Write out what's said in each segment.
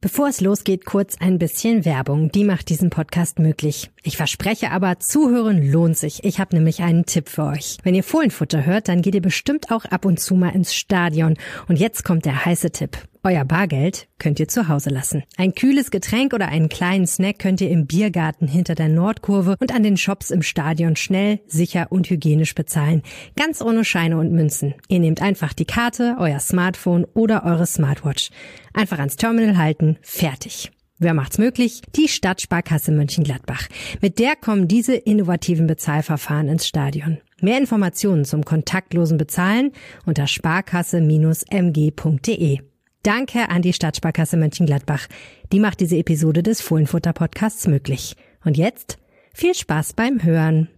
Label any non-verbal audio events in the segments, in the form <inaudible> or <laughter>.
Bevor es losgeht, kurz ein bisschen Werbung. Die macht diesen Podcast möglich. Ich verspreche aber, zuhören lohnt sich. Ich habe nämlich einen Tipp für euch. Wenn ihr Fohlenfutter hört, dann geht ihr bestimmt auch ab und zu mal ins Stadion. Und jetzt kommt der heiße Tipp. Euer Bargeld könnt ihr zu Hause lassen. Ein kühles Getränk oder einen kleinen Snack könnt ihr im Biergarten hinter der Nordkurve und an den Shops im Stadion schnell, sicher und hygienisch bezahlen. Ganz ohne Scheine und Münzen. Ihr nehmt einfach die Karte, euer Smartphone oder eure Smartwatch. Einfach ans Terminal halten, fertig. Wer macht's möglich? Die Stadtsparkasse Mönchengladbach. Mit der kommen diese innovativen Bezahlverfahren ins Stadion. Mehr Informationen zum kontaktlosen Bezahlen unter sparkasse-mg.de. Danke an die Stadtsparkasse Mönchengladbach. Die macht diese Episode des Fohlenfutter Podcasts möglich. Und jetzt viel Spaß beim Hören.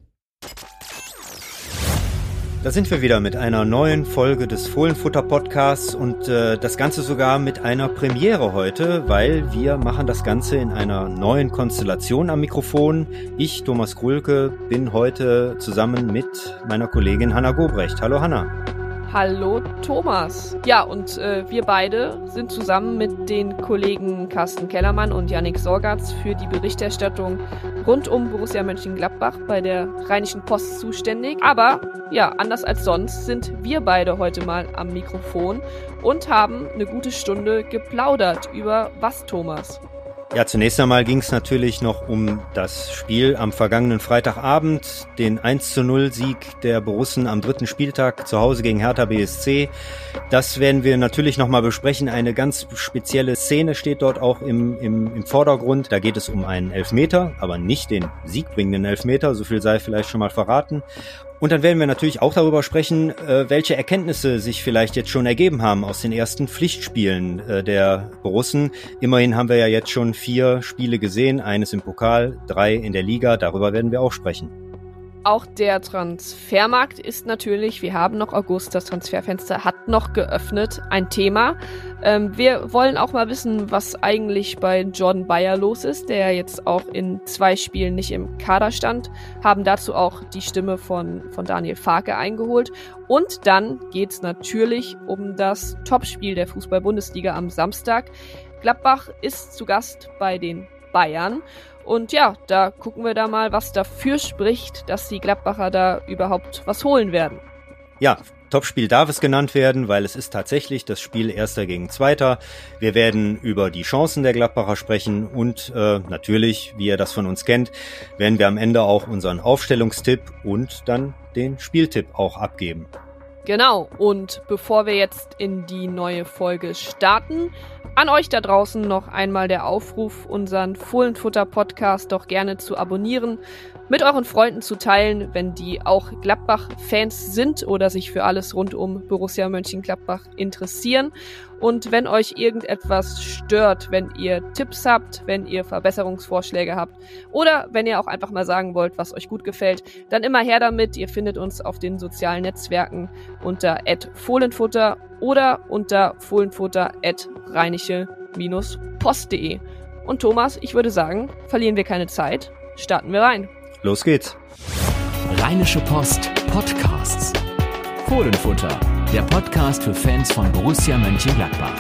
Da sind wir wieder mit einer neuen Folge des Fohlenfutter Podcasts und äh, das Ganze sogar mit einer Premiere heute, weil wir machen das Ganze in einer neuen Konstellation am Mikrofon. Ich, Thomas Krulke, bin heute zusammen mit meiner Kollegin Hanna Gobrecht. Hallo Hanna. Hallo Thomas. Ja, und äh, wir beide sind zusammen mit den Kollegen Carsten Kellermann und Yannick Sorgatz für die Berichterstattung rund um Borussia Mönchengladbach bei der Rheinischen Post zuständig. Aber ja, anders als sonst sind wir beide heute mal am Mikrofon und haben eine gute Stunde geplaudert über was, Thomas? Ja, zunächst einmal ging es natürlich noch um das Spiel am vergangenen Freitagabend, den 1 zu 0 Sieg der Borussen am dritten Spieltag zu Hause gegen Hertha BSC. Das werden wir natürlich nochmal besprechen. Eine ganz spezielle Szene steht dort auch im, im, im Vordergrund. Da geht es um einen Elfmeter, aber nicht den siegbringenden Elfmeter, so viel sei vielleicht schon mal verraten. Und dann werden wir natürlich auch darüber sprechen, äh, welche Erkenntnisse sich vielleicht jetzt schon ergeben haben aus den ersten Pflichtspielen äh, der Borussen. Immerhin haben wir ja jetzt schon vier Spiele gesehen, eines im Pokal, drei in der Liga. Darüber werden wir auch sprechen. Auch der Transfermarkt ist natürlich, wir haben noch August, das Transferfenster hat noch geöffnet, ein Thema. Ähm, wir wollen auch mal wissen, was eigentlich bei Jordan Bayer los ist, der jetzt auch in zwei Spielen nicht im Kader stand, haben dazu auch die Stimme von, von Daniel Farke eingeholt. Und dann geht's natürlich um das Topspiel der Fußball-Bundesliga am Samstag. Gladbach ist zu Gast bei den Bayern. Und ja, da gucken wir da mal, was dafür spricht, dass die Gladbacher da überhaupt was holen werden. Ja, Topspiel darf es genannt werden, weil es ist tatsächlich das Spiel Erster gegen Zweiter. Wir werden über die Chancen der Gladbacher sprechen und äh, natürlich, wie ihr das von uns kennt, werden wir am Ende auch unseren Aufstellungstipp und dann den Spieltipp auch abgeben. Genau, und bevor wir jetzt in die neue Folge starten, an euch da draußen noch einmal der Aufruf, unseren Fohlenfutter-Podcast doch gerne zu abonnieren, mit euren Freunden zu teilen, wenn die auch Gladbach-Fans sind oder sich für alles rund um Borussia Mönchengladbach interessieren. Und wenn euch irgendetwas stört, wenn ihr Tipps habt, wenn ihr Verbesserungsvorschläge habt oder wenn ihr auch einfach mal sagen wollt, was euch gut gefällt, dann immer her damit. Ihr findet uns auf den sozialen Netzwerken unter @fohlenfutter oder unter fohlenfutter@rheinische-post.de. Und Thomas, ich würde sagen, verlieren wir keine Zeit, starten wir rein. Los geht's. Rheinische Post Podcasts. Fohlenfutter der Podcast für Fans von Borussia Mönchengladbach.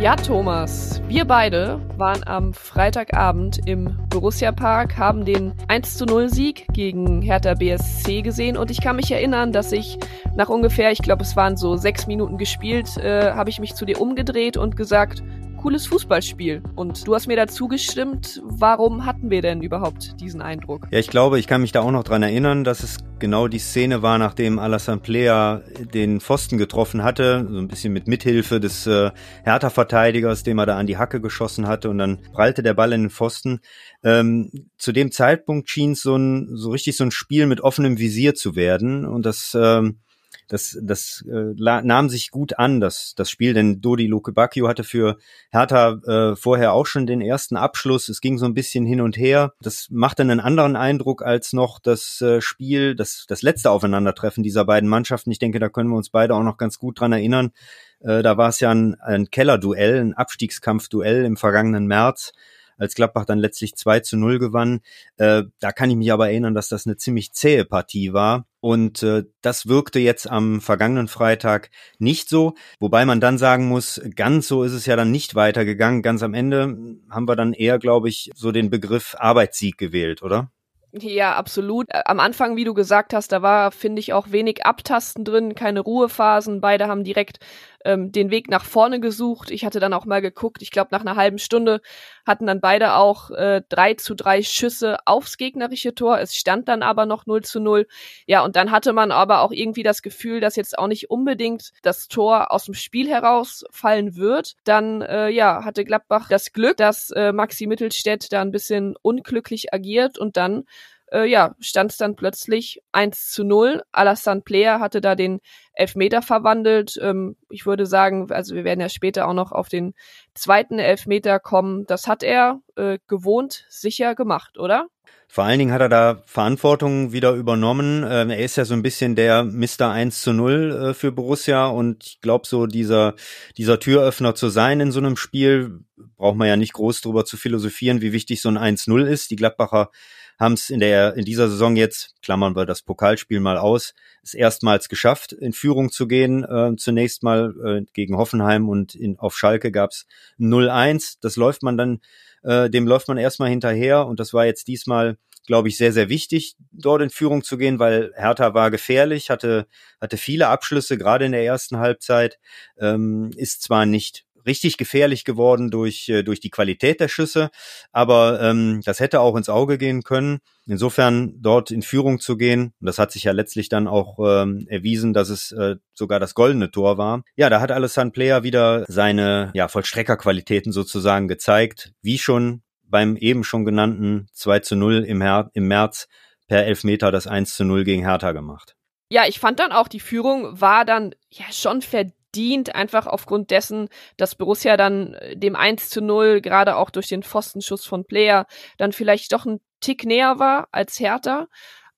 Ja, Thomas, wir beide waren am Freitagabend im Borussia Park, haben den 1 zu 0 Sieg gegen Hertha BSC gesehen und ich kann mich erinnern, dass ich nach ungefähr, ich glaube es waren so sechs Minuten gespielt, äh, habe ich mich zu dir umgedreht und gesagt, cooles Fußballspiel. Und du hast mir dazu gestimmt, warum hatten wir denn überhaupt diesen Eindruck? Ja, ich glaube, ich kann mich da auch noch dran erinnern, dass es genau die Szene war, nachdem Alassane Plea den Pfosten getroffen hatte, so ein bisschen mit Mithilfe des äh, Hertha-Verteidigers, dem er da an die Hacke geschossen hatte und dann prallte der Ball in den Pfosten. Ähm, zu dem Zeitpunkt schien es so ein, so richtig so ein Spiel mit offenem Visier zu werden und das ähm, das, das äh, nahm sich gut an, das, das Spiel, denn Dodi Luke Bacchio hatte für Hertha äh, vorher auch schon den ersten Abschluss. Es ging so ein bisschen hin und her. Das machte einen anderen Eindruck als noch das äh, Spiel, das, das letzte Aufeinandertreffen dieser beiden Mannschaften. Ich denke, da können wir uns beide auch noch ganz gut dran erinnern. Äh, da war es ja ein, ein Kellerduell, ein Abstiegskampfduell im vergangenen März als Gladbach dann letztlich 2 zu 0 gewann. Äh, da kann ich mich aber erinnern, dass das eine ziemlich zähe Partie war Und äh, das wirkte jetzt am vergangenen Freitag nicht so. Wobei man dann sagen muss, ganz so ist es ja dann nicht weitergegangen. Ganz am Ende haben wir dann eher, glaube ich, so den Begriff Arbeitssieg gewählt, oder? Ja, absolut. Äh, am Anfang, wie du gesagt hast, da war, finde ich, auch wenig Abtasten drin, keine Ruhephasen. Beide haben direkt ähm, den Weg nach vorne gesucht. Ich hatte dann auch mal geguckt, ich glaube, nach einer halben Stunde hatten dann beide auch äh, drei zu drei Schüsse aufs gegnerische Tor. Es stand dann aber noch 0 zu 0. Ja, und dann hatte man aber auch irgendwie das Gefühl, dass jetzt auch nicht unbedingt das Tor aus dem Spiel herausfallen wird. Dann, äh, ja, hatte Gladbach das Glück, dass äh, Maxi Mittelstädt da ein bisschen unglücklich agiert und dann äh, ja, stand es dann plötzlich 1 zu 0. Alassane Player hatte da den Elfmeter verwandelt. Ähm, ich würde sagen, also wir werden ja später auch noch auf den zweiten Elfmeter kommen. Das hat er äh, gewohnt sicher gemacht, oder? Vor allen Dingen hat er da Verantwortung wieder übernommen. Ähm, er ist ja so ein bisschen der Mr. 1 zu 0 äh, für Borussia und ich glaube so dieser, dieser Türöffner zu sein in so einem Spiel, braucht man ja nicht groß drüber zu philosophieren, wie wichtig so ein 1-0 ist. Die Gladbacher haben es in der in dieser Saison jetzt, klammern wir das Pokalspiel mal aus, es erstmals geschafft, in Führung zu gehen. Äh, zunächst mal äh, gegen Hoffenheim und in, auf Schalke gab's 0-1. Das läuft man dann, äh, dem läuft man erstmal hinterher und das war jetzt diesmal glaube ich, sehr, sehr wichtig, dort in Führung zu gehen, weil Hertha war gefährlich, hatte, hatte viele Abschlüsse, gerade in der ersten Halbzeit, ähm, ist zwar nicht richtig gefährlich geworden durch, äh, durch die Qualität der Schüsse. Aber ähm, das hätte auch ins Auge gehen können. Insofern dort in Führung zu gehen, und das hat sich ja letztlich dann auch ähm, erwiesen, dass es äh, sogar das goldene Tor war. Ja, da hat Alessandro Player wieder seine ja, Vollstreckerqualitäten sozusagen gezeigt, wie schon beim eben schon genannten 2 zu 0 im, Her im März per Elfmeter das 1 zu 0 gegen Hertha gemacht. Ja, ich fand dann auch, die Führung war dann ja schon verdient dient, einfach aufgrund dessen, dass Borussia dann äh, dem 1 zu 0, gerade auch durch den Pfostenschuss von Player, dann vielleicht doch ein Tick näher war als Hertha.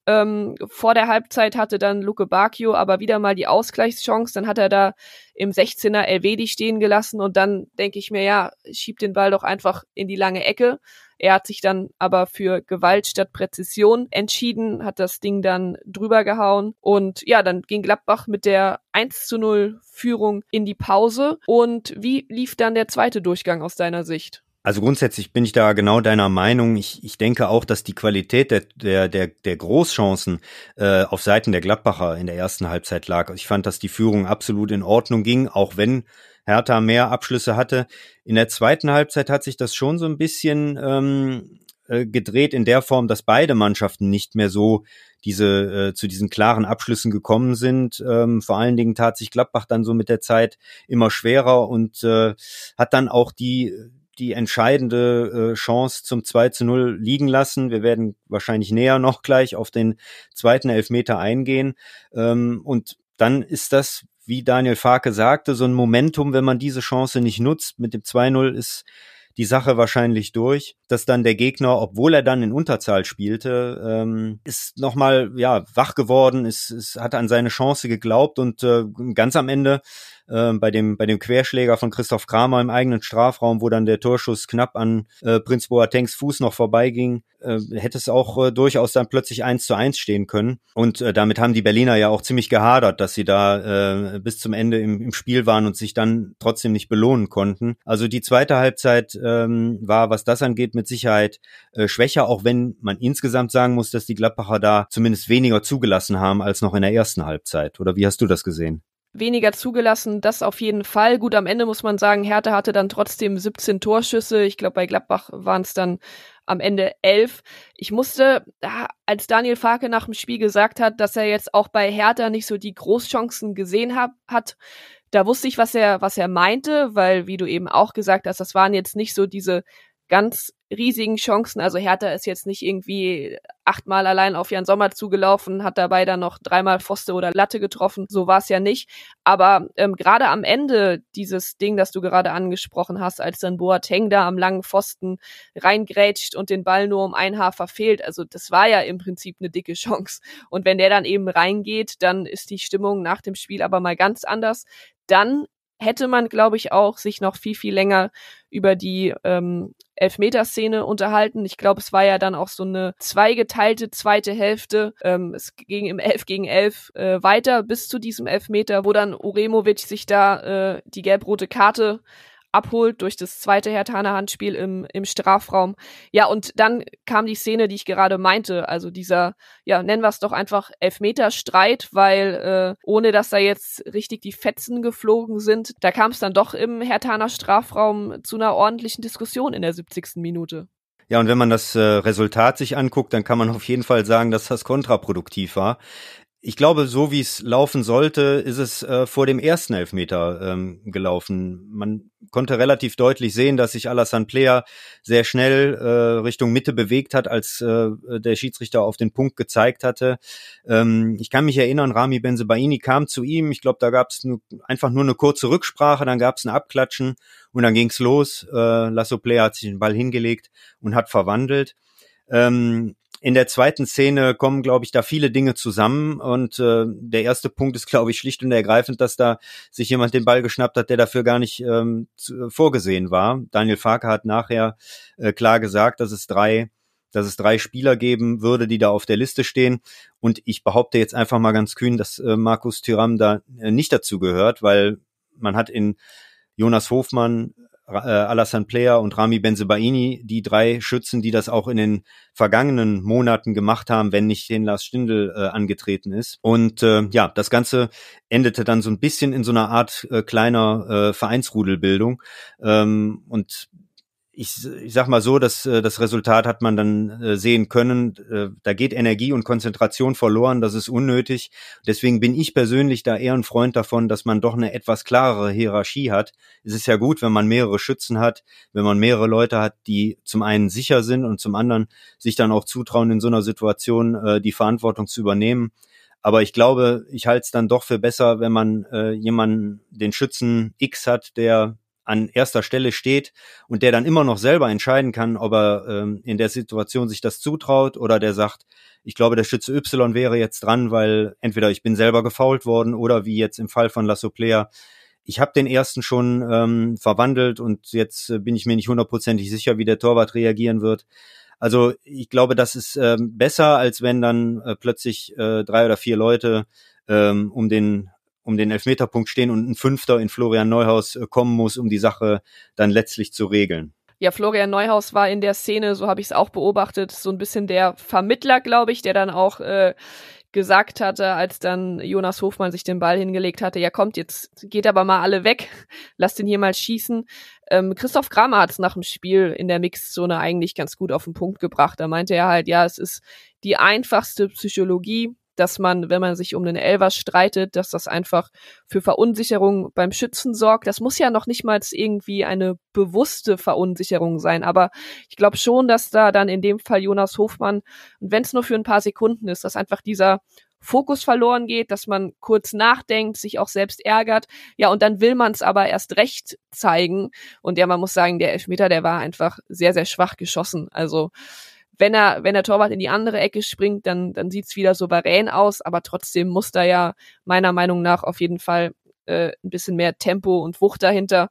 Ähm, vor der Halbzeit hatte dann Luke Bacchio aber wieder mal die Ausgleichschance. Dann hat er da im 16er Elvedi stehen gelassen und dann denke ich mir, ja, schiebt den Ball doch einfach in die lange Ecke. Er hat sich dann aber für Gewalt statt Präzision entschieden, hat das Ding dann drüber gehauen und ja, dann ging Gladbach mit der 1 zu 0 Führung in die Pause. Und wie lief dann der zweite Durchgang aus deiner Sicht? Also grundsätzlich bin ich da genau deiner Meinung. Ich, ich denke auch, dass die Qualität der, der, der, der Großchancen äh, auf Seiten der Gladbacher in der ersten Halbzeit lag. Ich fand, dass die Führung absolut in Ordnung ging, auch wenn Hertha mehr Abschlüsse hatte. In der zweiten Halbzeit hat sich das schon so ein bisschen ähm, äh, gedreht in der Form, dass beide Mannschaften nicht mehr so diese äh, zu diesen klaren Abschlüssen gekommen sind. Ähm, vor allen Dingen tat sich Gladbach dann so mit der Zeit immer schwerer und äh, hat dann auch die die entscheidende äh, Chance zum 2 zu 0 liegen lassen. Wir werden wahrscheinlich näher noch gleich auf den zweiten Elfmeter eingehen. Ähm, und dann ist das wie Daniel Farke sagte, so ein Momentum, wenn man diese Chance nicht nutzt. Mit dem 2-0 ist die Sache wahrscheinlich durch, dass dann der Gegner, obwohl er dann in Unterzahl spielte, ähm, ist nochmal ja wach geworden, ist, ist, hat an seine Chance geglaubt und äh, ganz am Ende äh, bei dem bei dem Querschläger von Christoph Kramer im eigenen Strafraum, wo dann der Torschuss knapp an äh, Prinz Boatengs Fuß noch vorbeiging, äh, hätte es auch äh, durchaus dann plötzlich eins zu eins stehen können. Und äh, damit haben die Berliner ja auch ziemlich gehadert, dass sie da äh, bis zum Ende im, im Spiel waren und sich dann trotzdem nicht belohnen konnten. Also die zweite Halbzeit ähm, war, was das angeht, mit Sicherheit äh, schwächer, auch wenn man insgesamt sagen muss, dass die Gladbacher da zumindest weniger zugelassen haben als noch in der ersten Halbzeit. Oder wie hast du das gesehen? Weniger zugelassen, das auf jeden Fall. Gut, am Ende muss man sagen, Hertha hatte dann trotzdem 17 Torschüsse. Ich glaube, bei Gladbach waren es dann am Ende 11. Ich musste, als Daniel Farke nach dem Spiel gesagt hat, dass er jetzt auch bei Hertha nicht so die Großchancen gesehen hab, hat, da wusste ich, was er, was er meinte, weil, wie du eben auch gesagt hast, das waren jetzt nicht so diese ganz riesigen Chancen. Also Hertha ist jetzt nicht irgendwie achtmal allein auf Jan Sommer zugelaufen, hat dabei dann noch dreimal Pfoste oder Latte getroffen. So war es ja nicht. Aber ähm, gerade am Ende dieses Ding, das du gerade angesprochen hast, als dann Boateng da am langen Pfosten reingrätscht und den Ball nur um ein Haar verfehlt, also das war ja im Prinzip eine dicke Chance. Und wenn der dann eben reingeht, dann ist die Stimmung nach dem Spiel aber mal ganz anders. Dann hätte man, glaube ich, auch sich noch viel, viel länger über die ähm, Elfmeterszene unterhalten. Ich glaube, es war ja dann auch so eine zweigeteilte zweite Hälfte. Ähm, es ging im 11 gegen 11 äh, weiter bis zu diesem Elfmeter, wo dann Uremovic sich da äh, die gelb-rote Karte abholt durch das zweite Hertaner Handspiel im, im Strafraum. Ja, und dann kam die Szene, die ich gerade meinte, also dieser, ja, nennen wir es doch einfach Elfmeterstreit, weil äh, ohne dass da jetzt richtig die Fetzen geflogen sind, da kam es dann doch im Hertaner Strafraum zu einer ordentlichen Diskussion in der 70. Minute. Ja, und wenn man das äh, Resultat sich anguckt, dann kann man auf jeden Fall sagen, dass das kontraproduktiv war ich glaube, so wie es laufen sollte, ist es äh, vor dem ersten Elfmeter ähm, gelaufen. Man konnte relativ deutlich sehen, dass sich Alassane Player sehr schnell äh, Richtung Mitte bewegt hat, als äh, der Schiedsrichter auf den Punkt gezeigt hatte. Ähm, ich kann mich erinnern, Rami Benzebaini kam zu ihm. Ich glaube, da gab es einfach nur eine kurze Rücksprache, dann gab es ein Abklatschen und dann ging's los. Äh, Lasso Player hat sich den Ball hingelegt und hat verwandelt. Ähm, in der zweiten Szene kommen, glaube ich, da viele Dinge zusammen. Und äh, der erste Punkt ist, glaube ich, schlicht und ergreifend, dass da sich jemand den Ball geschnappt hat, der dafür gar nicht ähm, zu, vorgesehen war. Daniel Farke hat nachher äh, klar gesagt, dass es drei dass es drei Spieler geben würde, die da auf der Liste stehen. Und ich behaupte jetzt einfach mal ganz kühn, dass äh, Markus Thüram da äh, nicht dazu gehört, weil man hat in Jonas Hofmann, äh, Alassane Player und Rami Benzebaini, die drei Schützen, die das auch in den vergangenen Monaten gemacht haben, wenn nicht den Lars Stindl äh, angetreten ist. Und äh, ja, das Ganze endete dann so ein bisschen in so einer Art äh, kleiner äh, Vereinsrudelbildung. Ähm, und ich, ich sag mal so, dass äh, das Resultat hat man dann äh, sehen können. Äh, da geht Energie und Konzentration verloren, das ist unnötig. Deswegen bin ich persönlich da eher ein Freund davon, dass man doch eine etwas klarere Hierarchie hat. Es ist ja gut, wenn man mehrere Schützen hat, wenn man mehrere Leute hat, die zum einen sicher sind und zum anderen sich dann auch zutrauen, in so einer Situation äh, die Verantwortung zu übernehmen. Aber ich glaube, ich halte es dann doch für besser, wenn man äh, jemanden, den Schützen X hat, der an erster Stelle steht und der dann immer noch selber entscheiden kann, ob er ähm, in der Situation sich das zutraut oder der sagt, ich glaube, der Schütze Y wäre jetzt dran, weil entweder ich bin selber gefault worden oder wie jetzt im Fall von Lasso Player, ich habe den ersten schon ähm, verwandelt und jetzt äh, bin ich mir nicht hundertprozentig sicher, wie der Torwart reagieren wird. Also ich glaube, das ist ähm, besser, als wenn dann äh, plötzlich äh, drei oder vier Leute ähm, um den um den Elfmeterpunkt stehen und ein Fünfter in Florian Neuhaus äh, kommen muss, um die Sache dann letztlich zu regeln. Ja, Florian Neuhaus war in der Szene, so habe ich es auch beobachtet, so ein bisschen der Vermittler, glaube ich, der dann auch äh, gesagt hatte, als dann Jonas Hofmann sich den Ball hingelegt hatte, ja kommt, jetzt geht aber mal alle weg, <laughs> lasst den hier mal schießen. Ähm, Christoph Kramer hat es nach dem Spiel in der Mixzone eigentlich ganz gut auf den Punkt gebracht. Da meinte er halt, ja, es ist die einfachste Psychologie, dass man, wenn man sich um den Elver streitet, dass das einfach für Verunsicherung beim Schützen sorgt. Das muss ja noch nicht mal irgendwie eine bewusste Verunsicherung sein, aber ich glaube schon, dass da dann in dem Fall Jonas Hofmann, und wenn es nur für ein paar Sekunden ist, dass einfach dieser Fokus verloren geht, dass man kurz nachdenkt, sich auch selbst ärgert. Ja, und dann will man es aber erst recht zeigen. Und ja, man muss sagen, der Elfmeter, der war einfach sehr, sehr schwach geschossen. Also wenn er, wenn der Torwart in die andere Ecke springt, dann, dann sieht's wieder souverän aus, aber trotzdem muss da ja meiner Meinung nach auf jeden Fall äh, ein bisschen mehr Tempo und Wucht dahinter.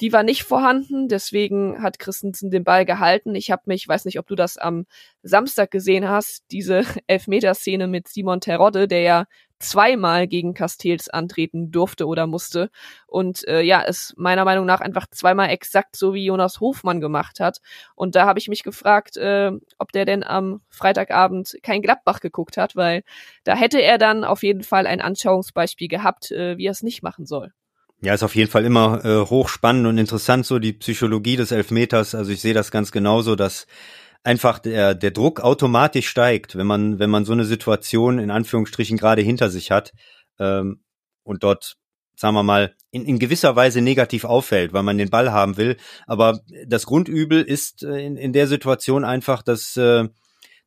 Die war nicht vorhanden, deswegen hat Christensen den Ball gehalten. Ich habe mich, weiß nicht, ob du das am Samstag gesehen hast, diese <laughs> Elfmeterszene mit Simon Terodde, der ja zweimal gegen Castells antreten durfte oder musste. Und äh, ja, es meiner Meinung nach einfach zweimal exakt so wie Jonas Hofmann gemacht hat. Und da habe ich mich gefragt, äh, ob der denn am Freitagabend kein Gladbach geguckt hat, weil da hätte er dann auf jeden Fall ein Anschauungsbeispiel gehabt, äh, wie er es nicht machen soll. Ja, ist auf jeden Fall immer äh, hochspannend und interessant, so die Psychologie des Elfmeters. Also ich sehe das ganz genauso, dass einfach der, der Druck automatisch steigt, wenn man, wenn man so eine Situation in Anführungsstrichen gerade hinter sich hat ähm, und dort, sagen wir mal, in, in gewisser Weise negativ auffällt, weil man den Ball haben will. Aber das Grundübel ist äh, in, in der Situation einfach, dass äh,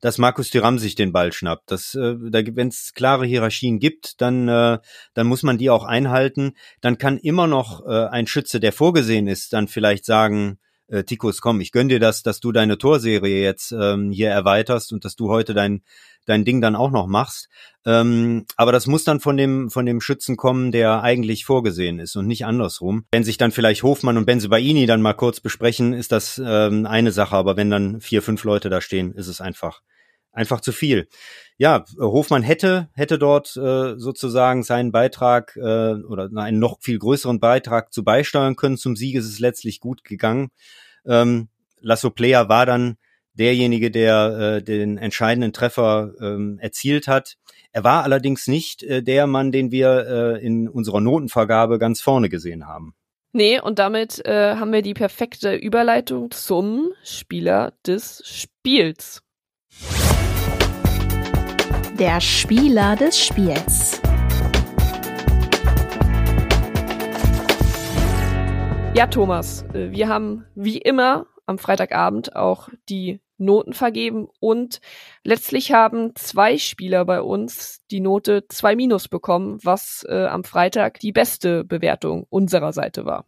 dass Markus Thuram sich den Ball schnappt. Das, äh, da, wenn es klare Hierarchien gibt, dann, äh, dann muss man die auch einhalten. Dann kann immer noch äh, ein Schütze, der vorgesehen ist, dann vielleicht sagen, äh, Tikus, komm, ich gönn dir das, dass du deine Torserie jetzt ähm, hier erweiterst und dass du heute dein dein Ding dann auch noch machst. Ähm, aber das muss dann von dem von dem Schützen kommen, der eigentlich vorgesehen ist und nicht andersrum. Wenn sich dann vielleicht Hofmann und Benzebaini dann mal kurz besprechen, ist das ähm, eine Sache. Aber wenn dann vier fünf Leute da stehen, ist es einfach einfach zu viel. Ja, Hofmann hätte hätte dort äh, sozusagen seinen Beitrag äh, oder einen noch viel größeren Beitrag zu beisteuern können. Zum Sieg ist es letztlich gut gegangen. Ähm, Lasso Player war dann derjenige, der äh, den entscheidenden Treffer ähm, erzielt hat. Er war allerdings nicht äh, der Mann, den wir äh, in unserer Notenvergabe ganz vorne gesehen haben. Nee, und damit äh, haben wir die perfekte Überleitung zum Spieler des Spiels. Der Spieler des Spiels. Ja, Thomas, äh, wir haben wie immer am Freitagabend auch die Noten vergeben und letztlich haben zwei Spieler bei uns die Note 2 minus bekommen, was äh, am Freitag die beste Bewertung unserer Seite war.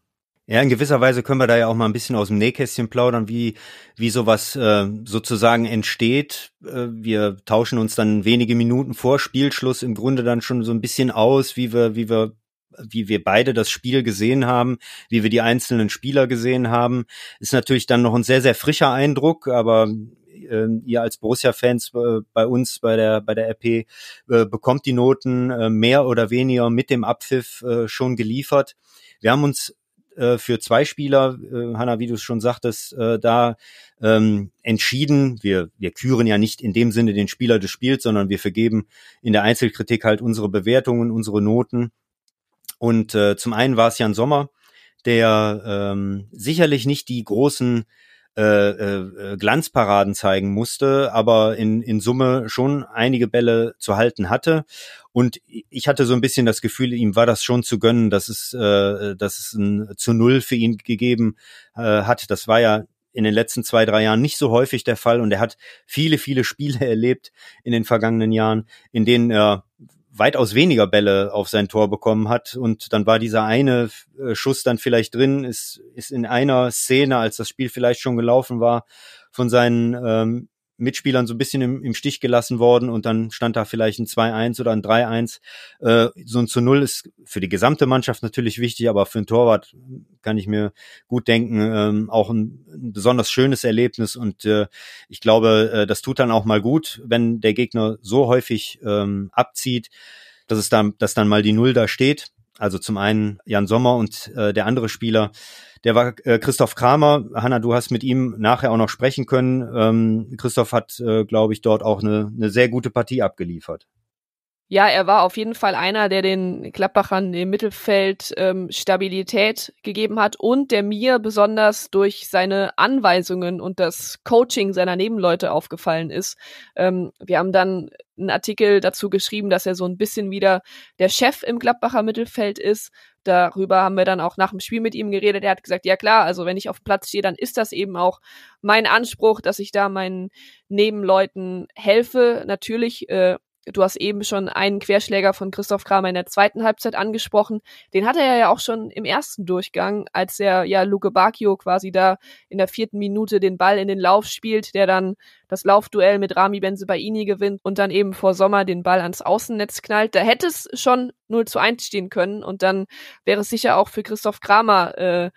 Ja, in gewisser Weise können wir da ja auch mal ein bisschen aus dem Nähkästchen plaudern, wie, wie sowas äh, sozusagen entsteht. Äh, wir tauschen uns dann wenige Minuten vor Spielschluss im Grunde dann schon so ein bisschen aus, wie wir, wie wir wie wir beide das Spiel gesehen haben, wie wir die einzelnen Spieler gesehen haben, ist natürlich dann noch ein sehr, sehr frischer Eindruck, aber äh, ihr als Borussia-Fans äh, bei uns bei der bei der RP äh, bekommt die Noten äh, mehr oder weniger mit dem Abpfiff äh, schon geliefert. Wir haben uns äh, für zwei Spieler, äh, Hanna, wie du es schon sagtest, äh, da ähm, entschieden. Wir, wir küren ja nicht in dem Sinne den Spieler des Spiels, sondern wir vergeben in der Einzelkritik halt unsere Bewertungen, unsere Noten. Und äh, zum einen war es Jan Sommer, der ähm, sicherlich nicht die großen äh, äh, Glanzparaden zeigen musste, aber in, in Summe schon einige Bälle zu halten hatte. Und ich hatte so ein bisschen das Gefühl, ihm war das schon zu gönnen, dass es, äh, dass es ein zu Null für ihn gegeben äh, hat. Das war ja in den letzten zwei, drei Jahren nicht so häufig der Fall und er hat viele, viele Spiele <laughs> erlebt in den vergangenen Jahren, in denen er weitaus weniger Bälle auf sein Tor bekommen hat. Und dann war dieser eine äh, Schuss dann vielleicht drin, ist, ist in einer Szene, als das Spiel vielleicht schon gelaufen war, von seinen ähm, Mitspielern so ein bisschen im, im Stich gelassen worden und dann stand da vielleicht ein 2-1 oder ein 3-1. Äh, so ein zu Null ist für die gesamte Mannschaft natürlich wichtig, aber für einen Torwart kann ich mir gut denken, ähm, auch ein, ein besonders schönes Erlebnis und äh, ich glaube, äh, das tut dann auch mal gut, wenn der Gegner so häufig ähm, abzieht, dass es dann, dass dann mal die Null da steht. Also zum einen Jan Sommer und äh, der andere Spieler, der war äh, Christoph Kramer. Hanna, du hast mit ihm nachher auch noch sprechen können. Ähm, Christoph hat, äh, glaube ich, dort auch eine, eine sehr gute Partie abgeliefert. Ja, er war auf jeden Fall einer, der den Klappbachern im Mittelfeld ähm, Stabilität gegeben hat und der mir besonders durch seine Anweisungen und das Coaching seiner Nebenleute aufgefallen ist. Ähm, wir haben dann einen Artikel dazu geschrieben, dass er so ein bisschen wieder der Chef im Gladbacher Mittelfeld ist. Darüber haben wir dann auch nach dem Spiel mit ihm geredet. Er hat gesagt, ja klar, also wenn ich auf Platz stehe, dann ist das eben auch mein Anspruch, dass ich da meinen Nebenleuten helfe. Natürlich äh, Du hast eben schon einen Querschläger von Christoph Kramer in der zweiten Halbzeit angesprochen. Den hatte er ja auch schon im ersten Durchgang, als er ja Luke Bacchio quasi da in der vierten Minute den Ball in den Lauf spielt, der dann das Laufduell mit Rami Benzebaini gewinnt und dann eben vor Sommer den Ball ans Außennetz knallt. Da hätte es schon 0 zu 1 stehen können und dann wäre es sicher auch für Christoph Kramer äh,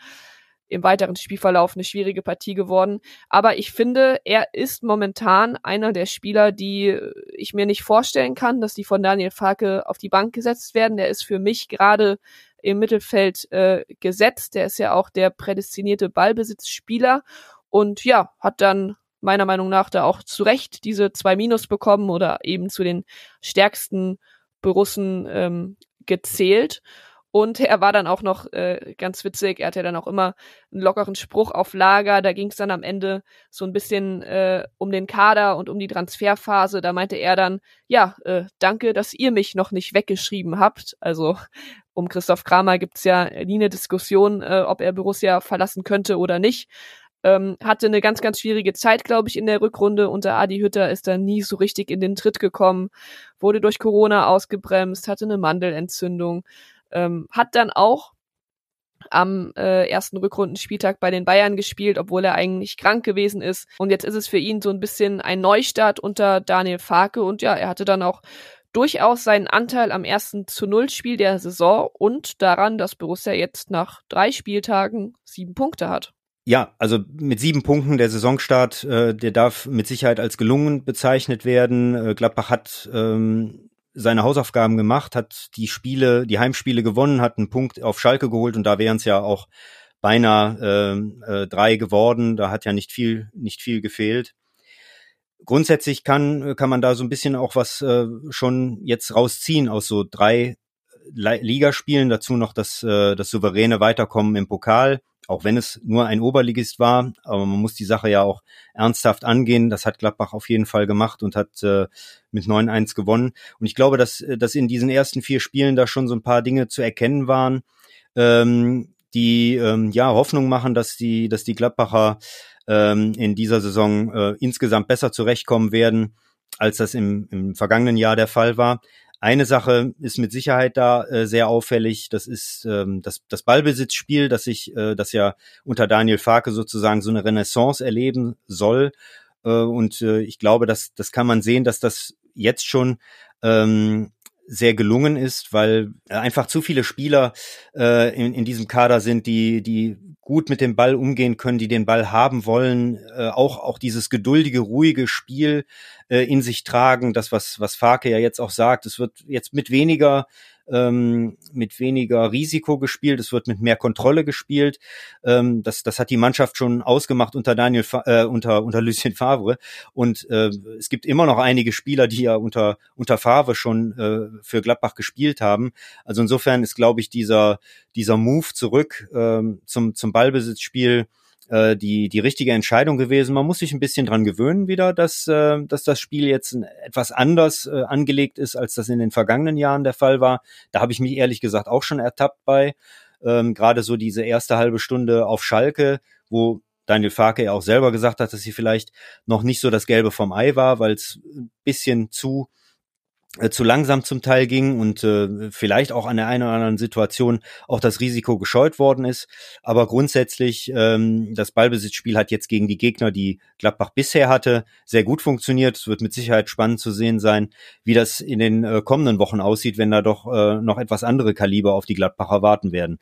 im weiteren Spielverlauf eine schwierige Partie geworden. Aber ich finde, er ist momentan einer der Spieler, die ich mir nicht vorstellen kann, dass die von Daniel Farke auf die Bank gesetzt werden. Der ist für mich gerade im Mittelfeld äh, gesetzt. Der ist ja auch der prädestinierte Ballbesitzspieler und ja, hat dann meiner Meinung nach da auch zu Recht diese zwei Minus bekommen oder eben zu den stärksten Borussen ähm, gezählt. Und er war dann auch noch äh, ganz witzig, er hatte dann auch immer einen lockeren Spruch auf Lager. Da ging es dann am Ende so ein bisschen äh, um den Kader und um die Transferphase. Da meinte er dann, ja, äh, danke, dass ihr mich noch nicht weggeschrieben habt. Also um Christoph Kramer gibt's ja nie eine Diskussion, äh, ob er Borussia verlassen könnte oder nicht. Ähm, hatte eine ganz, ganz schwierige Zeit, glaube ich, in der Rückrunde. Unter Adi Hütter ist er nie so richtig in den Tritt gekommen, wurde durch Corona ausgebremst, hatte eine Mandelentzündung ähm, hat dann auch am äh, ersten Rückrundenspieltag bei den Bayern gespielt, obwohl er eigentlich krank gewesen ist. Und jetzt ist es für ihn so ein bisschen ein Neustart unter Daniel Farke. Und ja, er hatte dann auch durchaus seinen Anteil am ersten zu Null Spiel der Saison und daran, dass Borussia jetzt nach drei Spieltagen sieben Punkte hat. Ja, also mit sieben Punkten der Saisonstart, äh, der darf mit Sicherheit als gelungen bezeichnet werden. Äh, Gladbach hat ähm, seine Hausaufgaben gemacht, hat die Spiele, die Heimspiele gewonnen, hat einen Punkt auf Schalke geholt und da wären es ja auch beinahe äh, äh, drei geworden. Da hat ja nicht viel, nicht viel gefehlt. Grundsätzlich kann, kann man da so ein bisschen auch was äh, schon jetzt rausziehen aus so drei Ligaspielen, dazu noch das, äh, das souveräne Weiterkommen im Pokal auch wenn es nur ein Oberligist war, aber man muss die Sache ja auch ernsthaft angehen. Das hat Gladbach auf jeden Fall gemacht und hat äh, mit 9-1 gewonnen. Und ich glaube, dass, äh, dass in diesen ersten vier Spielen da schon so ein paar Dinge zu erkennen waren, ähm, die ähm, ja Hoffnung machen, dass die, dass die Gladbacher ähm, in dieser Saison äh, insgesamt besser zurechtkommen werden, als das im, im vergangenen Jahr der Fall war. Eine Sache ist mit Sicherheit da äh, sehr auffällig. Das ist ähm, das, das Ballbesitzspiel, das sich, äh, das ja unter Daniel Farke sozusagen so eine Renaissance erleben soll. Äh, und äh, ich glaube, dass das kann man sehen, dass das jetzt schon ähm, sehr gelungen ist, weil einfach zu viele Spieler äh, in, in diesem Kader sind, die, die gut mit dem Ball umgehen können, die den Ball haben wollen, äh, auch, auch dieses geduldige, ruhige Spiel äh, in sich tragen. Das, was, was Farke ja jetzt auch sagt, es wird jetzt mit weniger ähm, mit weniger Risiko gespielt, es wird mit mehr Kontrolle gespielt. Ähm, das, das hat die Mannschaft schon ausgemacht unter Daniel, äh, unter, unter Lucien Favre. Und äh, es gibt immer noch einige Spieler, die ja unter, unter Favre schon äh, für Gladbach gespielt haben. Also insofern ist, glaube ich, dieser, dieser Move zurück ähm, zum, zum Ballbesitzspiel äh, die, die richtige Entscheidung gewesen. Man muss sich ein bisschen dran gewöhnen wieder, dass, äh, dass das Spiel jetzt etwas anders äh, angelegt ist, als das in den vergangenen Jahren der Fall war. Da habe ich mich ehrlich gesagt auch schon ertappt bei. Ähm, Gerade so diese erste halbe Stunde auf Schalke, wo Daniel Farke ja auch selber gesagt hat, dass sie vielleicht noch nicht so das Gelbe vom Ei war, weil es ein bisschen zu zu langsam zum Teil ging und äh, vielleicht auch an der einen oder anderen Situation auch das Risiko gescheut worden ist. Aber grundsätzlich, ähm, das Ballbesitzspiel hat jetzt gegen die Gegner, die Gladbach bisher hatte, sehr gut funktioniert. Es wird mit Sicherheit spannend zu sehen sein, wie das in den äh, kommenden Wochen aussieht, wenn da doch äh, noch etwas andere Kaliber auf die Gladbacher warten werden.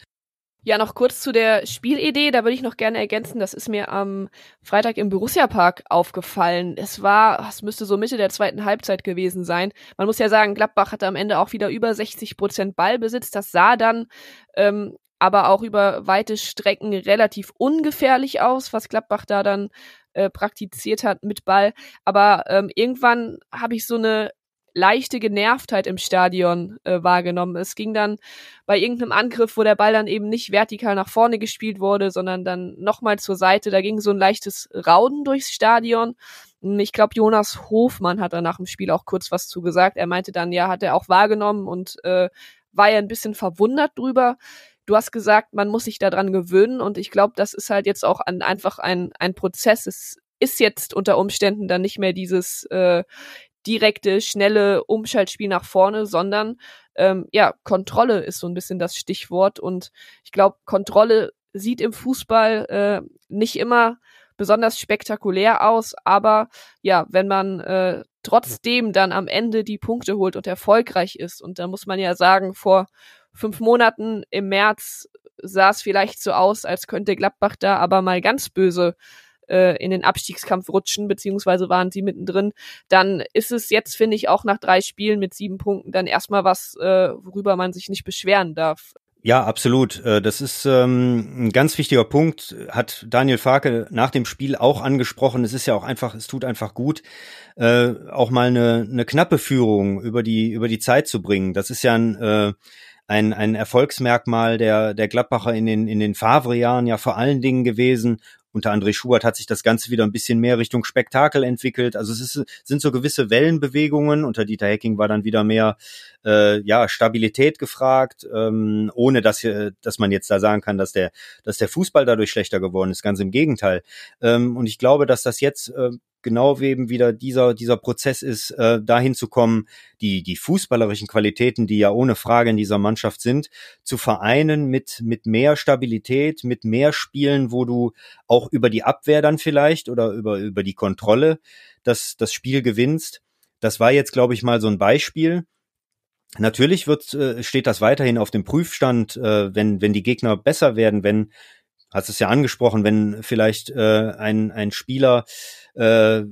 Ja, noch kurz zu der Spielidee. Da würde ich noch gerne ergänzen, das ist mir am Freitag im Borussia Park aufgefallen. Es war, es müsste so Mitte der zweiten Halbzeit gewesen sein. Man muss ja sagen, Gladbach hatte am Ende auch wieder über 60 Prozent Ballbesitz. Das sah dann ähm, aber auch über weite Strecken relativ ungefährlich aus, was Gladbach da dann äh, praktiziert hat mit Ball. Aber ähm, irgendwann habe ich so eine leichte Genervtheit im Stadion äh, wahrgenommen. Es ging dann bei irgendeinem Angriff, wo der Ball dann eben nicht vertikal nach vorne gespielt wurde, sondern dann nochmal zur Seite. Da ging so ein leichtes Rauden durchs Stadion. Ich glaube, Jonas Hofmann hat da nach dem Spiel auch kurz was zu gesagt. Er meinte dann, ja, hat er auch wahrgenommen und äh, war ja ein bisschen verwundert drüber. Du hast gesagt, man muss sich daran gewöhnen und ich glaube, das ist halt jetzt auch ein, einfach ein, ein Prozess. Es ist jetzt unter Umständen dann nicht mehr dieses äh, direkte, schnelle Umschaltspiel nach vorne, sondern ähm, ja, Kontrolle ist so ein bisschen das Stichwort. Und ich glaube, Kontrolle sieht im Fußball äh, nicht immer besonders spektakulär aus, aber ja, wenn man äh, trotzdem dann am Ende die Punkte holt und erfolgreich ist, und da muss man ja sagen, vor fünf Monaten im März sah es vielleicht so aus, als könnte Gladbach da aber mal ganz böse äh, in den Abstiegskampf rutschen, beziehungsweise waren sie mittendrin, dann ist es jetzt, finde ich, auch nach drei Spielen mit sieben Punkten dann erstmal was, äh, worüber man sich nicht beschweren darf. Ja, absolut. Äh, das ist ähm, ein ganz wichtiger Punkt, hat Daniel Farke nach dem Spiel auch angesprochen. Es ist ja auch einfach, es tut einfach gut, äh, auch mal eine, eine knappe Führung über die, über die Zeit zu bringen. Das ist ja ein, äh, ein, ein Erfolgsmerkmal der, der Gladbacher in den, in den Favre-Jahren ja vor allen Dingen gewesen unter André Schubert hat sich das Ganze wieder ein bisschen mehr Richtung Spektakel entwickelt. Also es ist, sind so gewisse Wellenbewegungen. Unter Dieter Hecking war dann wieder mehr äh, ja Stabilität gefragt, ähm, ohne dass äh, dass man jetzt da sagen kann, dass der dass der Fußball dadurch schlechter geworden ist. Ganz im Gegenteil. Ähm, und ich glaube, dass das jetzt äh, genau eben wieder dieser, dieser Prozess ist, äh, dahin zu kommen, die, die fußballerischen Qualitäten, die ja ohne Frage in dieser Mannschaft sind, zu vereinen mit, mit mehr Stabilität, mit mehr Spielen, wo du auch über die Abwehr dann vielleicht oder über, über die Kontrolle das, das Spiel gewinnst. Das war jetzt, glaube ich, mal so ein Beispiel. Natürlich wird, äh, steht das weiterhin auf dem Prüfstand, äh, wenn, wenn die Gegner besser werden, wenn hast es ja angesprochen, wenn vielleicht äh, ein, ein Spieler, äh,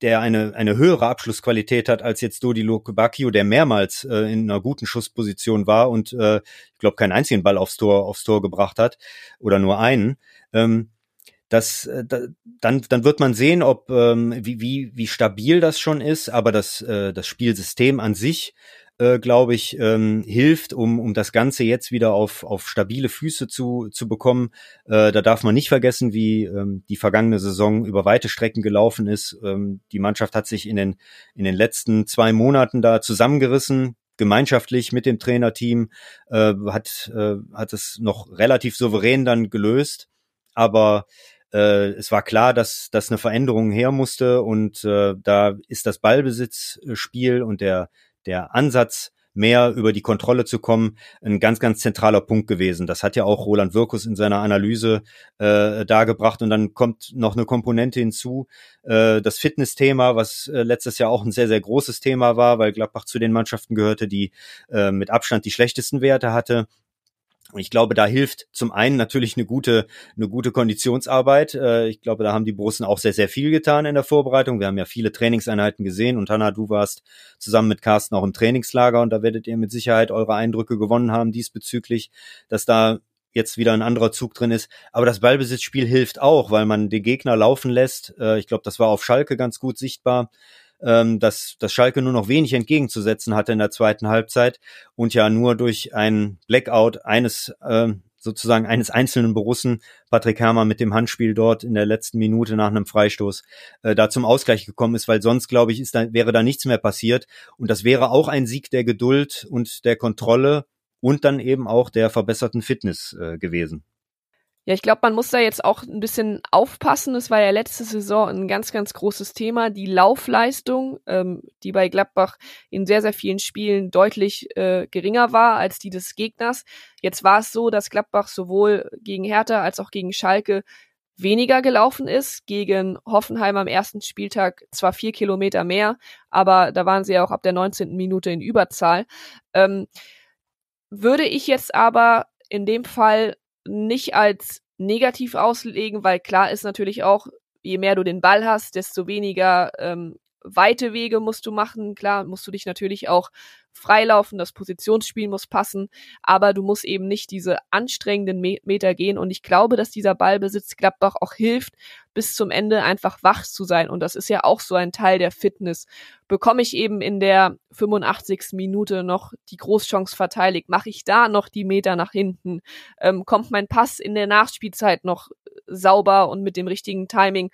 der eine, eine höhere Abschlussqualität hat als jetzt Dodi Lokebakio, der mehrmals äh, in einer guten Schussposition war und äh, ich glaube keinen einzigen Ball aufs Tor, aufs Tor gebracht hat oder nur einen. Ähm, das, äh, dann, dann wird man sehen, ob ähm, wie, wie, wie stabil das schon ist, aber das, äh, das Spielsystem an sich äh, glaube ich, ähm, hilft, um, um das Ganze jetzt wieder auf, auf stabile Füße zu, zu bekommen. Äh, da darf man nicht vergessen, wie ähm, die vergangene Saison über weite Strecken gelaufen ist. Ähm, die Mannschaft hat sich in den, in den letzten zwei Monaten da zusammengerissen, gemeinschaftlich mit dem Trainerteam, äh, hat, äh, hat es noch relativ souverän dann gelöst. Aber äh, es war klar, dass, dass eine Veränderung her musste und äh, da ist das Ballbesitzspiel und der der Ansatz, mehr über die Kontrolle zu kommen, ein ganz, ganz zentraler Punkt gewesen. Das hat ja auch Roland Wirkus in seiner Analyse äh, dargebracht. Und dann kommt noch eine Komponente hinzu, äh, das Fitnessthema, was äh, letztes Jahr auch ein sehr, sehr großes Thema war, weil Gladbach zu den Mannschaften gehörte, die äh, mit Abstand die schlechtesten Werte hatte. Und ich glaube, da hilft zum einen natürlich eine gute, eine gute Konditionsarbeit. Äh, ich glaube, da haben die Borussen auch sehr, sehr viel getan in der Vorbereitung. Wir haben ja viele Trainingseinheiten gesehen und Hanna, du warst zusammen mit Carsten auch im Trainingslager und da werdet ihr mit Sicherheit eure Eindrücke gewonnen haben diesbezüglich, dass da jetzt wieder ein anderer Zug drin ist. Aber das Ballbesitzspiel hilft auch, weil man den Gegner laufen lässt. Äh, ich glaube, das war auf Schalke ganz gut sichtbar ähm, dass, dass Schalke nur noch wenig entgegenzusetzen hatte in der zweiten Halbzeit und ja nur durch ein Blackout eines äh, sozusagen eines einzelnen Borussen, Patrick Hermer mit dem Handspiel dort in der letzten Minute nach einem Freistoß, äh, da zum Ausgleich gekommen ist, weil sonst, glaube ich, ist da, wäre da nichts mehr passiert. Und das wäre auch ein Sieg der Geduld und der Kontrolle und dann eben auch der verbesserten Fitness äh, gewesen. Ja, ich glaube, man muss da jetzt auch ein bisschen aufpassen. Es war ja letzte Saison ein ganz, ganz großes Thema. Die Laufleistung, ähm, die bei Gladbach in sehr, sehr vielen Spielen deutlich äh, geringer war als die des Gegners. Jetzt war es so, dass Gladbach sowohl gegen Hertha als auch gegen Schalke weniger gelaufen ist. Gegen Hoffenheim am ersten Spieltag zwar vier Kilometer mehr, aber da waren sie ja auch ab der 19. Minute in Überzahl. Ähm, würde ich jetzt aber in dem Fall nicht als negativ auslegen, weil klar ist natürlich auch, je mehr du den Ball hast, desto weniger ähm, weite Wege musst du machen. Klar, musst du dich natürlich auch freilaufen, das Positionsspiel muss passen, aber du musst eben nicht diese anstrengenden Meter gehen. Und ich glaube, dass dieser Ballbesitz Gladbach auch hilft, bis zum Ende einfach wach zu sein. Und das ist ja auch so ein Teil der Fitness. Bekomme ich eben in der 85. Minute noch die Großchance verteidigt? Mache ich da noch die Meter nach hinten? Ähm, kommt mein Pass in der Nachspielzeit noch sauber und mit dem richtigen Timing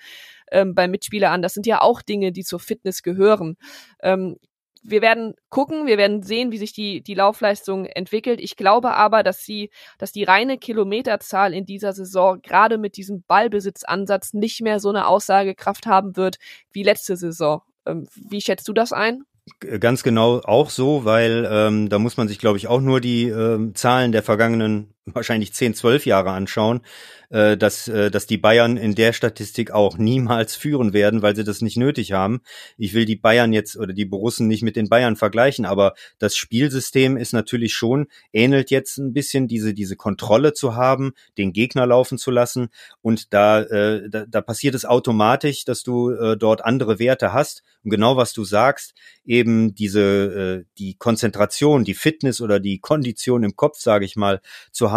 ähm, beim Mitspieler an? Das sind ja auch Dinge, die zur Fitness gehören. Ähm, wir werden gucken, wir werden sehen, wie sich die, die Laufleistung entwickelt. Ich glaube aber, dass sie, dass die reine Kilometerzahl in dieser Saison gerade mit diesem Ballbesitzansatz nicht mehr so eine Aussagekraft haben wird wie letzte Saison. Ähm, wie schätzt du das ein? Ganz genau auch so, weil ähm, da muss man sich, glaube ich, auch nur die ähm, Zahlen der vergangenen wahrscheinlich 10, 12 Jahre anschauen, äh, dass, äh, dass die Bayern in der Statistik auch niemals führen werden, weil sie das nicht nötig haben. Ich will die Bayern jetzt oder die Borussen nicht mit den Bayern vergleichen, aber das Spielsystem ist natürlich schon, ähnelt jetzt ein bisschen diese, diese Kontrolle zu haben, den Gegner laufen zu lassen und da, äh, da, da passiert es automatisch, dass du äh, dort andere Werte hast und genau was du sagst, eben diese, äh, die Konzentration, die Fitness oder die Kondition im Kopf, sage ich mal, zu haben.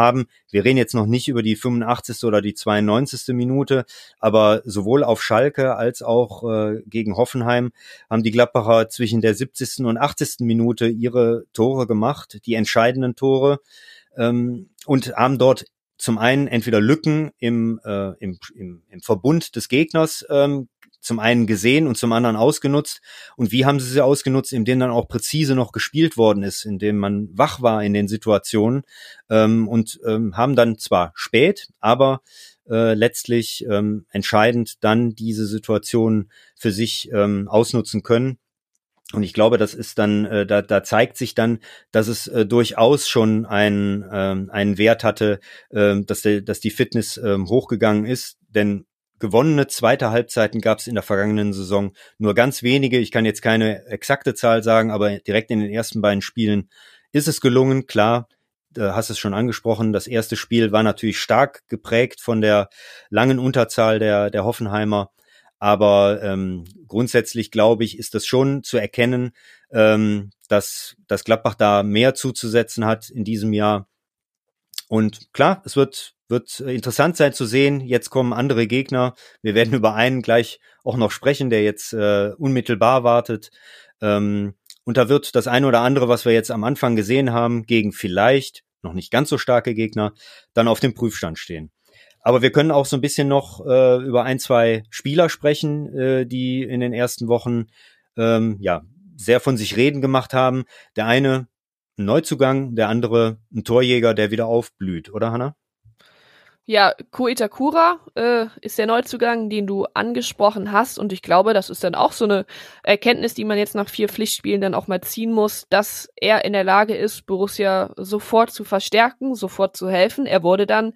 Wir reden jetzt noch nicht über die 85. oder die 92. Minute, aber sowohl auf Schalke als auch äh, gegen Hoffenheim haben die Gladbacher zwischen der 70. und 80. Minute ihre Tore gemacht, die entscheidenden Tore, ähm, und haben dort zum einen entweder Lücken im, äh, im, im, im Verbund des Gegners ähm, zum einen gesehen und zum anderen ausgenutzt. Und wie haben sie sie ausgenutzt, indem dann auch präzise noch gespielt worden ist, indem man wach war in den Situationen ähm, und ähm, haben dann zwar spät, aber äh, letztlich ähm, entscheidend dann diese Situation für sich ähm, ausnutzen können. Und ich glaube, das ist dann, äh, da, da zeigt sich dann, dass es äh, durchaus schon einen, ähm, einen Wert hatte, äh, dass, der, dass die Fitness äh, hochgegangen ist. Denn gewonnene zweite Halbzeiten gab es in der vergangenen Saison nur ganz wenige. Ich kann jetzt keine exakte Zahl sagen, aber direkt in den ersten beiden Spielen ist es gelungen. Klar, äh, hast es schon angesprochen, das erste Spiel war natürlich stark geprägt von der langen Unterzahl der, der Hoffenheimer. Aber ähm, grundsätzlich glaube ich, ist das schon zu erkennen, ähm, dass, dass Gladbach da mehr zuzusetzen hat in diesem Jahr. Und klar, es wird, wird interessant sein zu sehen. Jetzt kommen andere Gegner. Wir werden <laughs> über einen gleich auch noch sprechen, der jetzt äh, unmittelbar wartet. Ähm, und da wird das eine oder andere, was wir jetzt am Anfang gesehen haben, gegen vielleicht noch nicht ganz so starke Gegner, dann auf dem Prüfstand stehen. Aber wir können auch so ein bisschen noch äh, über ein, zwei Spieler sprechen, äh, die in den ersten Wochen ähm, ja sehr von sich reden gemacht haben. Der eine ein Neuzugang, der andere ein Torjäger, der wieder aufblüht, oder Hanna? Ja, Koitakura äh, ist der Neuzugang, den du angesprochen hast. Und ich glaube, das ist dann auch so eine Erkenntnis, die man jetzt nach vier Pflichtspielen dann auch mal ziehen muss, dass er in der Lage ist, Borussia sofort zu verstärken, sofort zu helfen. Er wurde dann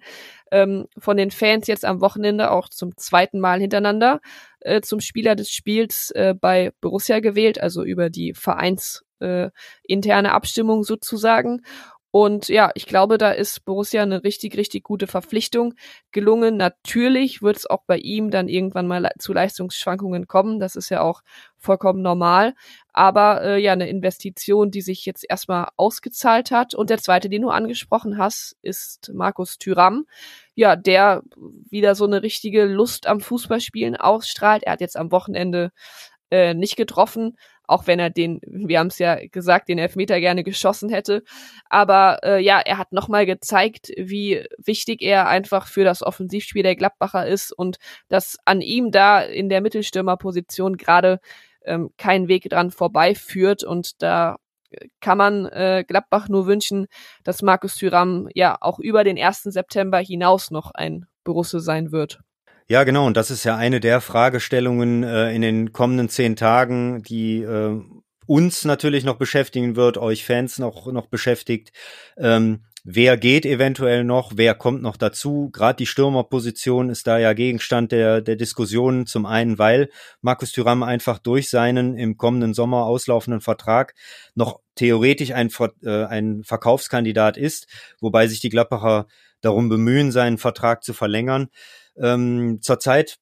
ähm, von den Fans jetzt am Wochenende auch zum zweiten Mal hintereinander äh, zum Spieler des Spiels äh, bei Borussia gewählt, also über die Vereins äh, interne Abstimmung sozusagen. Und ja, ich glaube, da ist Borussia eine richtig, richtig gute Verpflichtung gelungen. Natürlich wird es auch bei ihm dann irgendwann mal zu Leistungsschwankungen kommen. Das ist ja auch vollkommen normal. Aber äh, ja, eine Investition, die sich jetzt erstmal ausgezahlt hat. Und der zweite, den du angesprochen hast, ist Markus Thüram. Ja, der wieder so eine richtige Lust am Fußballspielen ausstrahlt. Er hat jetzt am Wochenende äh, nicht getroffen, auch wenn er den, wir haben es ja gesagt, den Elfmeter gerne geschossen hätte. Aber äh, ja, er hat nochmal gezeigt, wie wichtig er einfach für das Offensivspiel der Gladbacher ist und dass an ihm da in der Mittelstürmerposition gerade ähm, kein Weg dran vorbeiführt und da kann man äh, Gladbach nur wünschen, dass Markus Thüram ja auch über den 1. September hinaus noch ein Borusse sein wird. Ja, genau. Und das ist ja eine der Fragestellungen äh, in den kommenden zehn Tagen, die äh, uns natürlich noch beschäftigen wird, euch Fans noch, noch beschäftigt. Ähm, wer geht eventuell noch? Wer kommt noch dazu? Gerade die Stürmerposition ist da ja Gegenstand der, der Diskussion. Zum einen, weil Markus Thüram einfach durch seinen im kommenden Sommer auslaufenden Vertrag noch theoretisch ein, äh, ein Verkaufskandidat ist, wobei sich die Gladbacher darum bemühen, seinen Vertrag zu verlängern. Ähm, zurzeit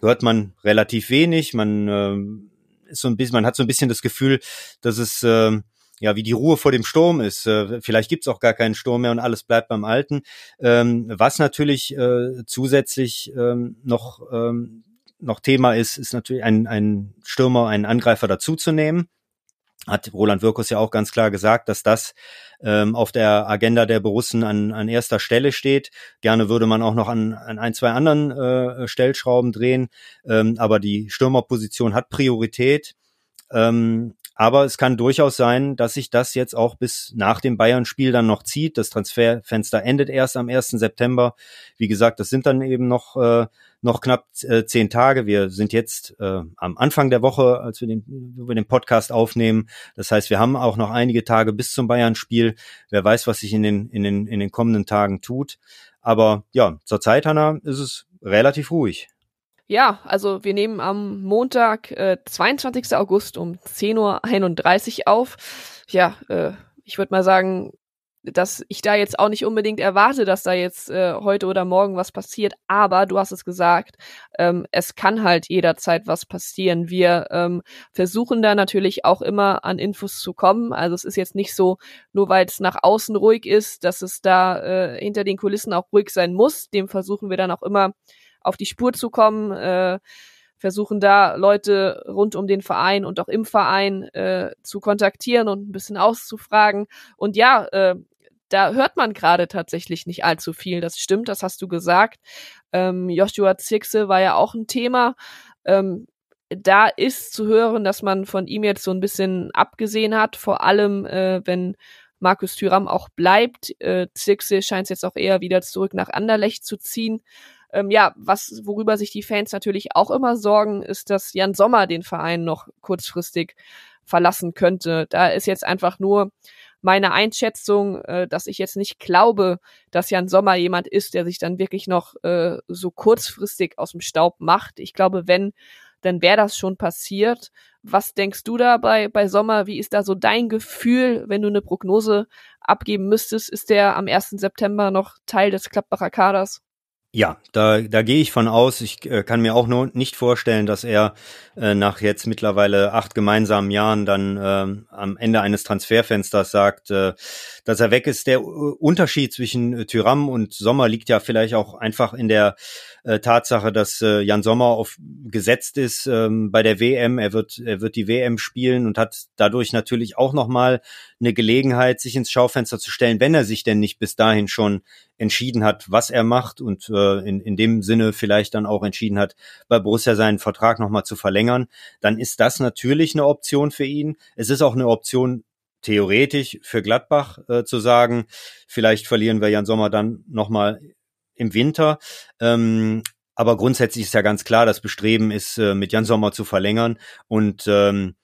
hört man relativ wenig. Man ähm, ist so ein bisschen, man hat so ein bisschen das Gefühl, dass es ähm, ja wie die Ruhe vor dem Sturm ist. Äh, vielleicht gibt's auch gar keinen Sturm mehr und alles bleibt beim Alten. Ähm, was natürlich äh, zusätzlich ähm, noch ähm, noch Thema ist, ist natürlich ein, ein Stürmer, einen Angreifer dazuzunehmen hat Roland Wirkus ja auch ganz klar gesagt, dass das ähm, auf der Agenda der Borussen an, an erster Stelle steht. Gerne würde man auch noch an, an ein, zwei anderen äh, Stellschrauben drehen, ähm, aber die Stürmerposition hat Priorität. Ähm, aber es kann durchaus sein, dass sich das jetzt auch bis nach dem Bayern-Spiel dann noch zieht. Das Transferfenster endet erst am 1. September. Wie gesagt, das sind dann eben noch, äh, noch knapp äh, zehn Tage. Wir sind jetzt äh, am Anfang der Woche, als wir den, wir den Podcast aufnehmen. Das heißt, wir haben auch noch einige Tage bis zum Bayern-Spiel. Wer weiß, was sich in den, in, den, in den kommenden Tagen tut. Aber ja, zur Zeit, Hanna, ist es relativ ruhig. Ja, also wir nehmen am Montag, äh, 22. August um 10.31 Uhr auf. Ja, äh, ich würde mal sagen, dass ich da jetzt auch nicht unbedingt erwarte, dass da jetzt äh, heute oder morgen was passiert, aber du hast es gesagt, ähm, es kann halt jederzeit was passieren. Wir ähm, versuchen da natürlich auch immer an Infos zu kommen. Also es ist jetzt nicht so, nur weil es nach außen ruhig ist, dass es da äh, hinter den Kulissen auch ruhig sein muss. Dem versuchen wir dann auch immer auf die Spur zu kommen, äh, versuchen da Leute rund um den Verein und auch im Verein äh, zu kontaktieren und ein bisschen auszufragen. Und ja, äh, da hört man gerade tatsächlich nicht allzu viel. Das stimmt, das hast du gesagt. Ähm, Joshua Zirkse war ja auch ein Thema. Ähm, da ist zu hören, dass man von ihm jetzt so ein bisschen abgesehen hat, vor allem äh, wenn Markus Thüram auch bleibt. Äh, Zirkse scheint jetzt auch eher wieder zurück nach Anderlecht zu ziehen. Ähm, ja, was, worüber sich die Fans natürlich auch immer sorgen, ist, dass Jan Sommer den Verein noch kurzfristig verlassen könnte. Da ist jetzt einfach nur meine Einschätzung, äh, dass ich jetzt nicht glaube, dass Jan Sommer jemand ist, der sich dann wirklich noch äh, so kurzfristig aus dem Staub macht. Ich glaube, wenn, dann wäre das schon passiert. Was denkst du da bei, bei Sommer? Wie ist da so dein Gefühl, wenn du eine Prognose abgeben müsstest? Ist der am 1. September noch Teil des Klappbacher Kaders? Ja, da, da gehe ich von aus. Ich äh, kann mir auch nur nicht vorstellen, dass er äh, nach jetzt mittlerweile acht gemeinsamen Jahren dann äh, am Ende eines Transferfensters sagt, äh, dass er weg ist. Der Unterschied zwischen äh, Tyram und Sommer liegt ja vielleicht auch einfach in der äh, Tatsache, dass äh, Jan Sommer auf gesetzt ist ähm, bei der WM. Er wird, er wird die WM spielen und hat dadurch natürlich auch nochmal eine Gelegenheit, sich ins Schaufenster zu stellen, wenn er sich denn nicht bis dahin schon entschieden hat, was er macht und äh, in, in dem Sinne vielleicht dann auch entschieden hat, bei Borussia seinen Vertrag nochmal zu verlängern, dann ist das natürlich eine Option für ihn. Es ist auch eine Option theoretisch für Gladbach äh, zu sagen, vielleicht verlieren wir Jan Sommer dann nochmal im Winter. Ähm, aber grundsätzlich ist ja ganz klar, das Bestreben ist, äh, mit Jan Sommer zu verlängern. Und ähm,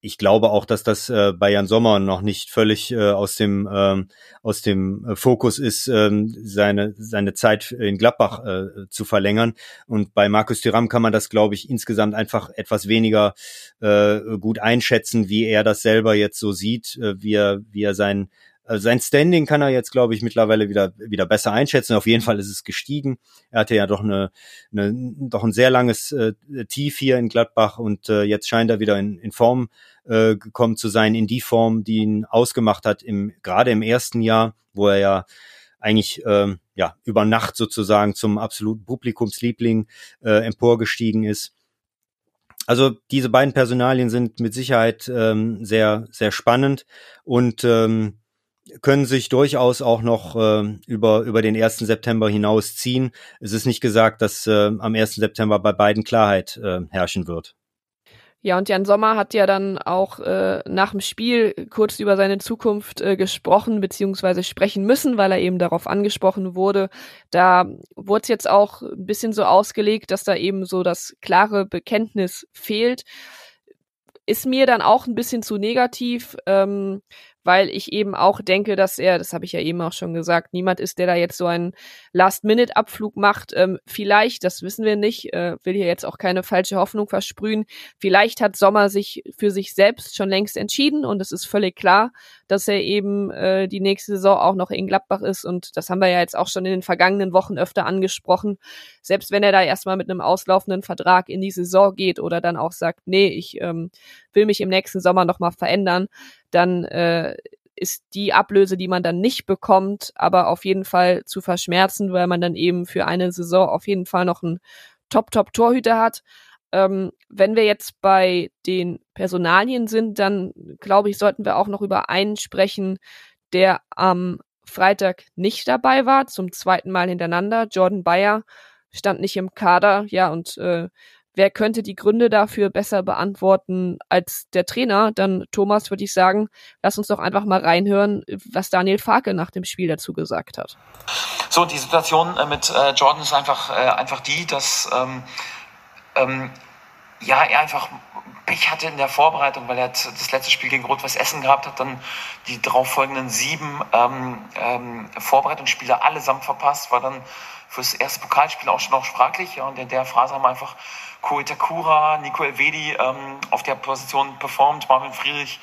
ich glaube auch, dass das äh, bei Jan Sommer noch nicht völlig äh, aus dem ähm, aus dem äh, Fokus ist, ähm, seine seine Zeit in Gladbach äh, zu verlängern. Und bei Markus Thuram kann man das, glaube ich, insgesamt einfach etwas weniger äh, gut einschätzen, wie er das selber jetzt so sieht, äh, wie er wie er sein also sein Standing kann er jetzt, glaube ich, mittlerweile wieder, wieder besser einschätzen. Auf jeden Fall ist es gestiegen. Er hatte ja doch eine, eine doch ein sehr langes äh, Tief hier in Gladbach und äh, jetzt scheint er wieder in, in Form äh, gekommen zu sein, in die Form, die ihn ausgemacht hat, im, gerade im ersten Jahr, wo er ja eigentlich ähm, ja über Nacht sozusagen zum absoluten Publikumsliebling äh, emporgestiegen ist. Also diese beiden Personalien sind mit Sicherheit ähm, sehr, sehr spannend und ähm, können sich durchaus auch noch äh, über, über den 1. September hinaus ziehen. Es ist nicht gesagt, dass äh, am 1. September bei beiden Klarheit äh, herrschen wird. Ja, und Jan Sommer hat ja dann auch äh, nach dem Spiel kurz über seine Zukunft äh, gesprochen, beziehungsweise sprechen müssen, weil er eben darauf angesprochen wurde. Da wurde es jetzt auch ein bisschen so ausgelegt, dass da eben so das klare Bekenntnis fehlt. Ist mir dann auch ein bisschen zu negativ. Ähm, weil ich eben auch denke, dass er, das habe ich ja eben auch schon gesagt, niemand ist, der da jetzt so einen Last-Minute-Abflug macht. Ähm, vielleicht, das wissen wir nicht, äh, will hier jetzt auch keine falsche Hoffnung versprühen. Vielleicht hat Sommer sich für sich selbst schon längst entschieden und es ist völlig klar, dass er eben äh, die nächste Saison auch noch in Gladbach ist und das haben wir ja jetzt auch schon in den vergangenen Wochen öfter angesprochen. Selbst wenn er da erstmal mit einem auslaufenden Vertrag in die Saison geht oder dann auch sagt, nee, ich ähm, will mich im nächsten Sommer nochmal verändern, dann äh, ist die Ablöse, die man dann nicht bekommt, aber auf jeden Fall zu verschmerzen, weil man dann eben für eine Saison auf jeden Fall noch einen Top-Top-Torhüter hat. Ähm, wenn wir jetzt bei den Personalien sind, dann glaube ich, sollten wir auch noch über einen sprechen, der am Freitag nicht dabei war, zum zweiten Mal hintereinander. Jordan Bayer stand nicht im Kader, ja, und äh, wer könnte die Gründe dafür besser beantworten als der Trainer? Dann Thomas würde ich sagen, lass uns doch einfach mal reinhören, was Daniel Farke nach dem Spiel dazu gesagt hat. So, die Situation äh, mit äh, Jordan ist einfach, äh, einfach die, dass ähm, ähm, ja, er einfach Pech hatte in der Vorbereitung, weil er das letzte Spiel gegen Rot-Weiß Essen gehabt hat, dann die darauffolgenden sieben ähm, ähm, Vorbereitungsspiele allesamt verpasst, war dann fürs erste Pokalspiel auch schon noch sprachlich. Ja, und in der Phase haben einfach Ko Itakura, Nico Elvedi ähm, auf der Position performt, Marvin Friedrich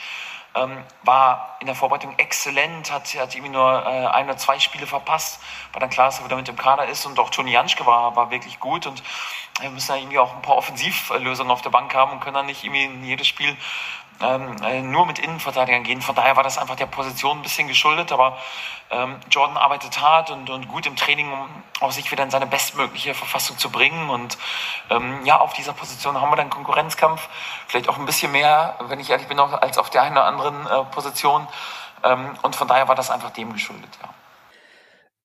ähm, war in der Vorbereitung exzellent, hat, hat irgendwie nur äh, ein oder zwei Spiele verpasst, war dann klar, dass er wieder mit dem Kader ist und auch Toni Janschke war, war wirklich gut und wir müssen ja irgendwie auch ein paar Offensivlösungen auf der Bank haben und können dann nicht irgendwie in jedes Spiel ähm, äh, nur mit Innenverteidigern gehen. Von daher war das einfach der Position ein bisschen geschuldet, aber ähm, Jordan arbeitet hart und, und gut im Training, um auch sich wieder in seine bestmögliche Verfassung zu bringen. Und ähm, ja, auf dieser Position haben wir dann Konkurrenzkampf, vielleicht auch ein bisschen mehr, wenn ich ehrlich bin, als auf der einen oder anderen äh, Position. Ähm, und von daher war das einfach dem geschuldet, ja.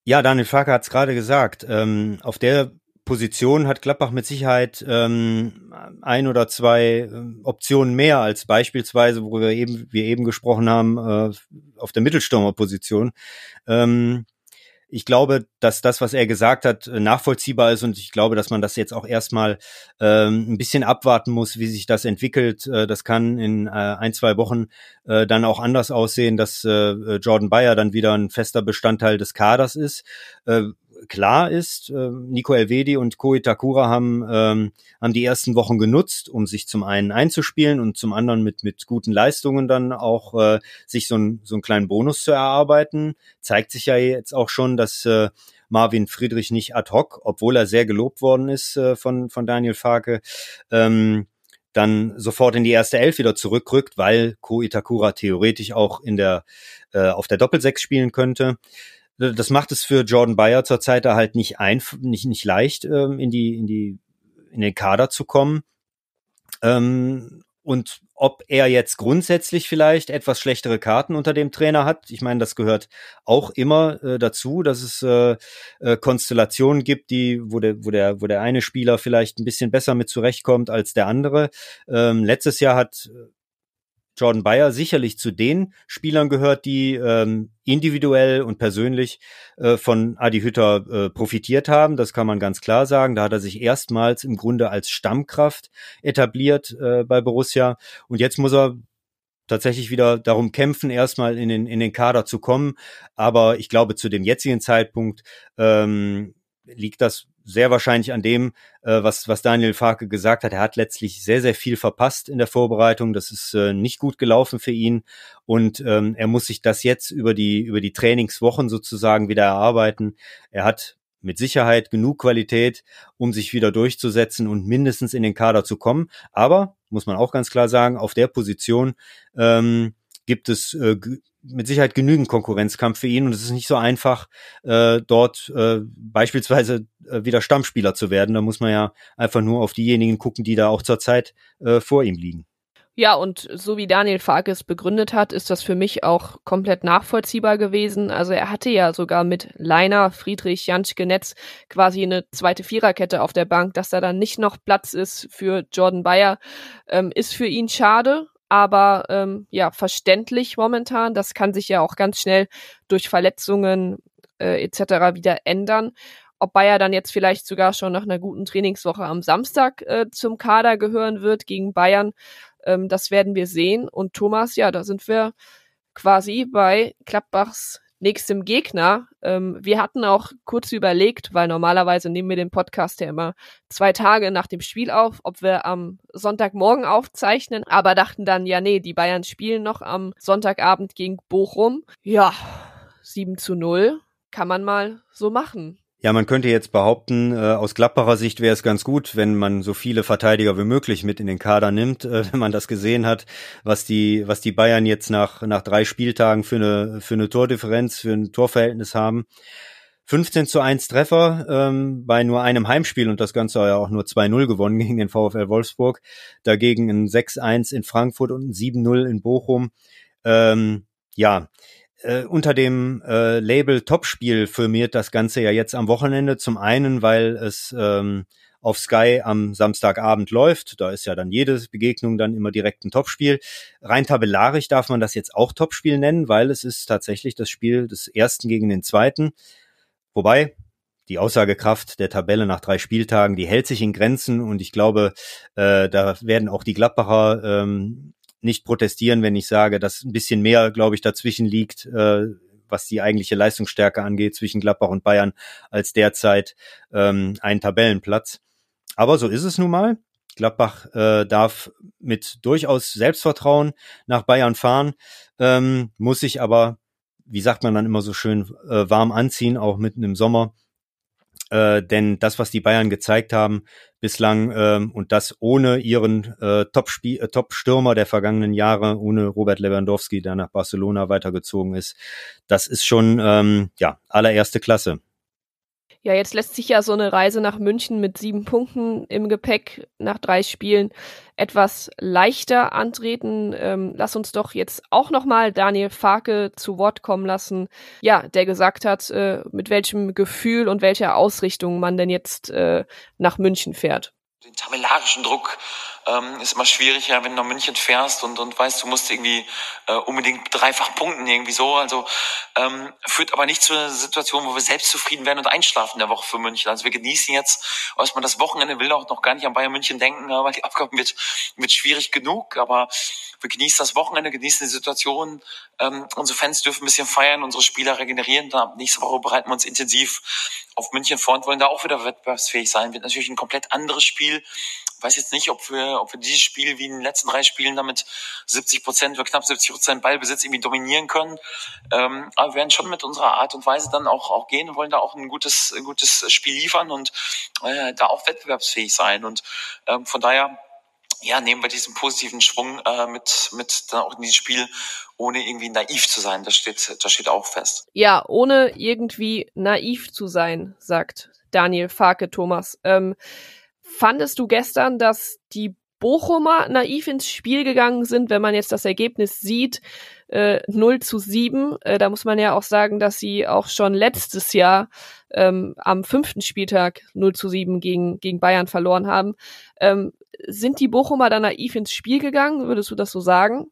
Ja, Daniel Farke hat es gerade gesagt. Ähm, auf der Position hat Gladbach mit Sicherheit ähm, ein oder zwei äh, Optionen mehr als beispielsweise, wo wir eben, wir eben gesprochen haben, äh, auf der Mittelstürmerposition. Ähm, ich glaube, dass das, was er gesagt hat, äh, nachvollziehbar ist und ich glaube, dass man das jetzt auch erstmal ähm, ein bisschen abwarten muss, wie sich das entwickelt. Äh, das kann in äh, ein, zwei Wochen äh, dann auch anders aussehen, dass äh, Jordan Bayer dann wieder ein fester Bestandteil des Kaders ist. Äh, klar ist, äh, Nico Elvedi und Ko Itakura haben, ähm, haben die ersten Wochen genutzt, um sich zum einen einzuspielen und zum anderen mit, mit guten Leistungen dann auch äh, sich so, ein, so einen kleinen Bonus zu erarbeiten. Zeigt sich ja jetzt auch schon, dass äh, Marvin Friedrich nicht ad hoc, obwohl er sehr gelobt worden ist äh, von, von Daniel Farke, ähm, dann sofort in die erste Elf wieder zurückrückt, weil Ko Itakura theoretisch auch in der äh, auf der Doppelsechs spielen könnte. Das macht es für Jordan Bayer zurzeit halt nicht einf nicht nicht leicht ähm, in die in die in den Kader zu kommen. Ähm, und ob er jetzt grundsätzlich vielleicht etwas schlechtere Karten unter dem Trainer hat, ich meine, das gehört auch immer äh, dazu, dass es äh, äh, Konstellationen gibt, die, wo der, wo der, wo der eine Spieler vielleicht ein bisschen besser mit zurechtkommt als der andere. Ähm, letztes Jahr hat Jordan Bayer sicherlich zu den Spielern gehört, die ähm, individuell und persönlich äh, von Adi Hütter äh, profitiert haben. Das kann man ganz klar sagen. Da hat er sich erstmals im Grunde als Stammkraft etabliert äh, bei Borussia. Und jetzt muss er tatsächlich wieder darum kämpfen, erstmal in den, in den Kader zu kommen. Aber ich glaube, zu dem jetzigen Zeitpunkt ähm, liegt das sehr wahrscheinlich an dem, äh, was, was Daniel Farke gesagt hat. Er hat letztlich sehr, sehr viel verpasst in der Vorbereitung. Das ist äh, nicht gut gelaufen für ihn. Und ähm, er muss sich das jetzt über die, über die Trainingswochen sozusagen wieder erarbeiten. Er hat mit Sicherheit genug Qualität, um sich wieder durchzusetzen und mindestens in den Kader zu kommen. Aber, muss man auch ganz klar sagen, auf der Position ähm, gibt es äh, mit Sicherheit genügend Konkurrenzkampf für ihn und es ist nicht so einfach, äh, dort äh, beispielsweise äh, wieder Stammspieler zu werden. Da muss man ja einfach nur auf diejenigen gucken, die da auch zurzeit äh, vor ihm liegen. Ja, und so wie Daniel Farkes begründet hat, ist das für mich auch komplett nachvollziehbar gewesen. Also er hatte ja sogar mit Leiner, Friedrich, Janschke Netz quasi eine zweite Viererkette auf der Bank, dass da dann nicht noch Platz ist für Jordan Bayer, ähm, ist für ihn schade aber ähm, ja, verständlich momentan. Das kann sich ja auch ganz schnell durch Verletzungen äh, etc. wieder ändern. Ob Bayer dann jetzt vielleicht sogar schon nach einer guten Trainingswoche am Samstag äh, zum Kader gehören wird gegen Bayern, ähm, das werden wir sehen. Und Thomas, ja, da sind wir quasi bei Klappbachs nächstem Gegner. Ähm, wir hatten auch kurz überlegt, weil normalerweise nehmen wir den Podcast ja immer zwei Tage nach dem Spiel auf, ob wir am Sonntagmorgen aufzeichnen, aber dachten dann, ja, nee, die Bayern spielen noch am Sonntagabend gegen Bochum. Ja, 7 zu 0 kann man mal so machen. Ja, man könnte jetzt behaupten, äh, aus Gladbacher Sicht wäre es ganz gut, wenn man so viele Verteidiger wie möglich mit in den Kader nimmt, äh, wenn man das gesehen hat, was die, was die Bayern jetzt nach, nach drei Spieltagen für eine, für eine Tordifferenz, für ein Torverhältnis haben. 15 zu 1 Treffer ähm, bei nur einem Heimspiel und das Ganze ja auch nur 2-0 gewonnen gegen den VfL Wolfsburg. Dagegen ein 6-1 in Frankfurt und ein 7-0 in Bochum. Ähm, ja, äh, unter dem äh, Label Topspiel firmiert das Ganze ja jetzt am Wochenende. Zum einen, weil es ähm, auf Sky am Samstagabend läuft. Da ist ja dann jede Begegnung dann immer direkt ein Topspiel. Rein tabellarisch darf man das jetzt auch Topspiel nennen, weil es ist tatsächlich das Spiel des ersten gegen den zweiten. Wobei, die Aussagekraft der Tabelle nach drei Spieltagen, die hält sich in Grenzen und ich glaube, äh, da werden auch die Gladbacher ähm, nicht protestieren, wenn ich sage, dass ein bisschen mehr, glaube ich, dazwischen liegt, äh, was die eigentliche Leistungsstärke angeht zwischen Gladbach und Bayern, als derzeit ähm, ein Tabellenplatz. Aber so ist es nun mal. Gladbach äh, darf mit durchaus Selbstvertrauen nach Bayern fahren, ähm, muss sich aber, wie sagt man dann immer so schön, äh, warm anziehen, auch mitten im Sommer. Äh, denn das, was die Bayern gezeigt haben bislang ähm, und das ohne ihren äh, Top-Stürmer äh, Top der vergangenen Jahre, ohne Robert Lewandowski, der nach Barcelona weitergezogen ist, das ist schon ähm, ja allererste Klasse. Ja, jetzt lässt sich ja so eine Reise nach München mit sieben Punkten im Gepäck nach drei Spielen etwas leichter antreten. Ähm, lass uns doch jetzt auch nochmal Daniel Farke zu Wort kommen lassen. Ja, der gesagt hat, äh, mit welchem Gefühl und welcher Ausrichtung man denn jetzt äh, nach München fährt. Den tabellarischen Druck ähm, ist immer schwierig, ja, wenn du nach München fährst und, und weißt, du musst irgendwie äh, unbedingt dreifach punkten, irgendwie so. Also ähm, führt aber nicht zu einer Situation, wo wir selbst zufrieden werden und einschlafen der Woche für München. Also wir genießen jetzt, was man das Wochenende will, auch noch gar nicht an Bayern München denken, weil die Abgaben wird, wird schwierig genug, aber wir genießen das Wochenende, genießen die Situation. Ähm, unsere Fans dürfen ein bisschen feiern, unsere Spieler regenerieren. Da nächste Woche bereiten wir uns intensiv auf München vor und wollen da auch wieder wettbewerbsfähig sein. Wird natürlich ein komplett anderes Spiel weiß jetzt nicht, ob wir, ob wir dieses Spiel wie in den letzten drei Spielen damit 70 Prozent oder knapp 70 Prozent Ballbesitz irgendwie dominieren können. Ähm, aber wir werden schon mit unserer Art und Weise dann auch, auch gehen und wollen da auch ein gutes, ein gutes Spiel liefern und äh, da auch wettbewerbsfähig sein. Und ähm, von daher ja, nehmen wir diesen positiven Schwung äh, mit, mit dann auch in dieses Spiel, ohne irgendwie naiv zu sein. Das steht, das steht auch fest. Ja, ohne irgendwie naiv zu sein, sagt Daniel Farke Thomas. Ähm, Fandest du gestern, dass die Bochumer naiv ins Spiel gegangen sind, wenn man jetzt das Ergebnis sieht, äh, 0 zu 7. Äh, da muss man ja auch sagen, dass sie auch schon letztes Jahr ähm, am fünften Spieltag 0 zu 7 gegen, gegen Bayern verloren haben. Ähm, sind die Bochumer da naiv ins Spiel gegangen? Würdest du das so sagen?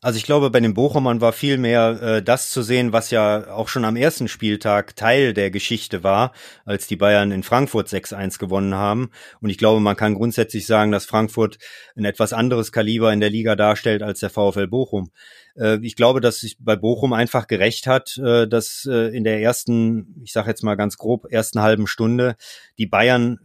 Also ich glaube, bei den Bochumern war viel mehr äh, das zu sehen, was ja auch schon am ersten Spieltag Teil der Geschichte war, als die Bayern in Frankfurt 6-1 gewonnen haben. Und ich glaube, man kann grundsätzlich sagen, dass Frankfurt ein etwas anderes Kaliber in der Liga darstellt als der VfL Bochum. Äh, ich glaube, dass sich bei Bochum einfach gerecht hat, äh, dass äh, in der ersten, ich sage jetzt mal ganz grob, ersten halben Stunde die Bayern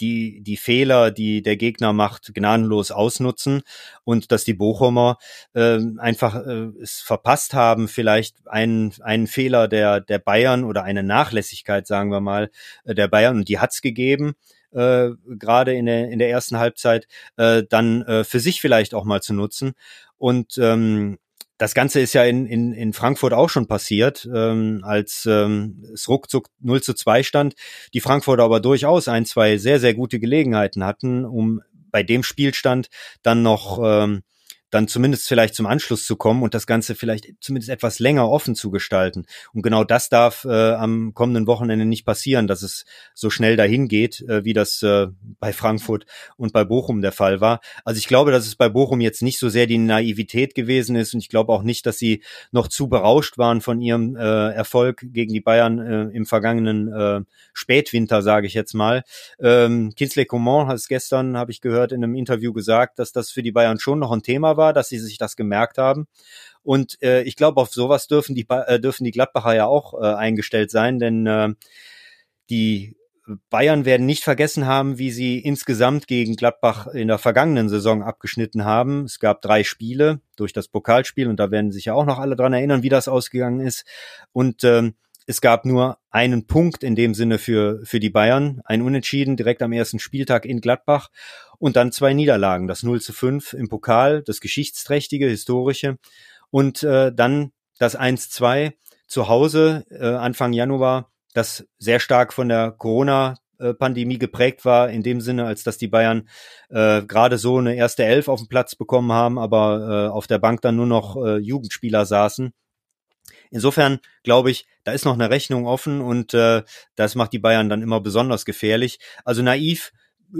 die, die Fehler, die der Gegner macht, gnadenlos ausnutzen und dass die Bochumer einfach es verpasst haben, vielleicht einen, einen Fehler der, der Bayern oder eine Nachlässigkeit, sagen wir mal, der Bayern und die hat's gegeben. Äh, gerade in der, in der ersten Halbzeit, äh, dann äh, für sich vielleicht auch mal zu nutzen. Und ähm, das Ganze ist ja in, in, in Frankfurt auch schon passiert, ähm, als ähm, es ruckzuck 0 zu 2 stand, die Frankfurter aber durchaus ein, zwei sehr, sehr gute Gelegenheiten hatten, um bei dem Spielstand dann noch ähm, dann zumindest vielleicht zum Anschluss zu kommen und das Ganze vielleicht zumindest etwas länger offen zu gestalten. Und genau das darf äh, am kommenden Wochenende nicht passieren, dass es so schnell dahin geht, äh, wie das äh, bei Frankfurt und bei Bochum der Fall war. Also ich glaube, dass es bei Bochum jetzt nicht so sehr die Naivität gewesen ist und ich glaube auch nicht, dass sie noch zu berauscht waren von ihrem äh, Erfolg gegen die Bayern äh, im vergangenen äh, Spätwinter, sage ich jetzt mal. Ähm, Kinsley Coman hat es gestern, habe ich gehört, in einem Interview gesagt, dass das für die Bayern schon noch ein Thema war war, dass sie sich das gemerkt haben. Und äh, ich glaube, auf sowas dürfen die, äh, dürfen die Gladbacher ja auch äh, eingestellt sein, denn äh, die Bayern werden nicht vergessen haben, wie sie insgesamt gegen Gladbach in der vergangenen Saison abgeschnitten haben. Es gab drei Spiele durch das Pokalspiel und da werden sich ja auch noch alle dran erinnern, wie das ausgegangen ist. Und ähm, es gab nur einen Punkt in dem Sinne für, für die Bayern, ein Unentschieden direkt am ersten Spieltag in Gladbach und dann zwei Niederlagen, das 0 zu 5 im Pokal, das geschichtsträchtige, historische und äh, dann das 1-2 zu Hause äh, Anfang Januar, das sehr stark von der Corona Pandemie geprägt war, in dem Sinne, als dass die Bayern äh, gerade so eine erste Elf auf dem Platz bekommen haben, aber äh, auf der Bank dann nur noch äh, Jugendspieler saßen. Insofern glaube ich, da ist noch eine Rechnung offen und äh, das macht die Bayern dann immer besonders gefährlich. Also naiv,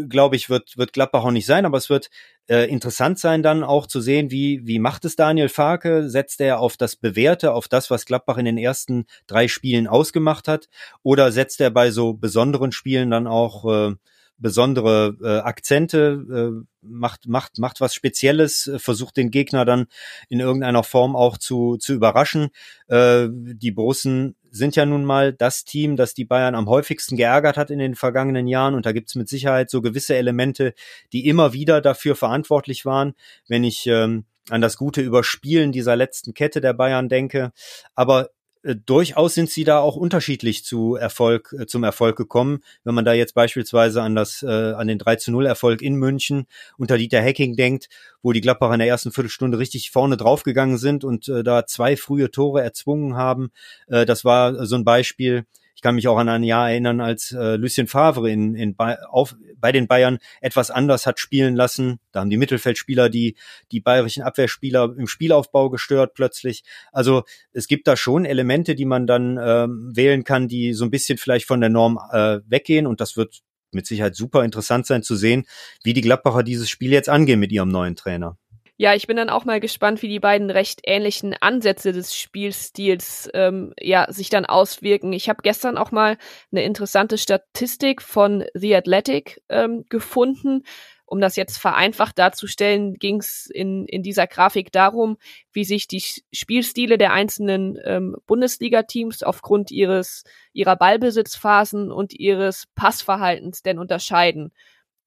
glaube ich, wird, wird Gladbach auch nicht sein, aber es wird äh, interessant sein, dann auch zu sehen, wie, wie macht es Daniel Farke? Setzt er auf das Bewährte, auf das, was Gladbach in den ersten drei Spielen ausgemacht hat? Oder setzt er bei so besonderen Spielen dann auch äh, besondere äh, Akzente, äh, macht, macht, macht was Spezielles, äh, versucht den Gegner dann in irgendeiner Form auch zu, zu überraschen. Äh, die Borussen sind ja nun mal das Team, das die Bayern am häufigsten geärgert hat in den vergangenen Jahren. Und da gibt's mit Sicherheit so gewisse Elemente, die immer wieder dafür verantwortlich waren. Wenn ich ähm, an das gute Überspielen dieser letzten Kette der Bayern denke. Aber äh, durchaus sind sie da auch unterschiedlich zu Erfolg, äh, zum Erfolg gekommen. Wenn man da jetzt beispielsweise an das, äh, an den 3 zu 0 Erfolg in München unter Dieter Hecking denkt, wo die Gladbacher in der ersten Viertelstunde richtig vorne draufgegangen sind und äh, da zwei frühe Tore erzwungen haben. Äh, das war so ein Beispiel Ich kann mich auch an ein Jahr erinnern, als äh, Lucien Favre in, in auf, bei den Bayern etwas anders hat spielen lassen. Da haben die Mittelfeldspieler die, die bayerischen Abwehrspieler im Spielaufbau gestört plötzlich. Also es gibt da schon Elemente, die man dann ähm, wählen kann, die so ein bisschen vielleicht von der Norm äh, weggehen. Und das wird mit Sicherheit super interessant sein zu sehen, wie die Gladbacher dieses Spiel jetzt angehen mit ihrem neuen Trainer. Ja, ich bin dann auch mal gespannt, wie die beiden recht ähnlichen Ansätze des Spielstils ähm, ja sich dann auswirken. Ich habe gestern auch mal eine interessante Statistik von The Athletic ähm, gefunden. Um das jetzt vereinfacht darzustellen, ging es in, in dieser Grafik darum, wie sich die Spielstile der einzelnen ähm, Bundesliga-Teams aufgrund ihres ihrer Ballbesitzphasen und ihres Passverhaltens denn unterscheiden.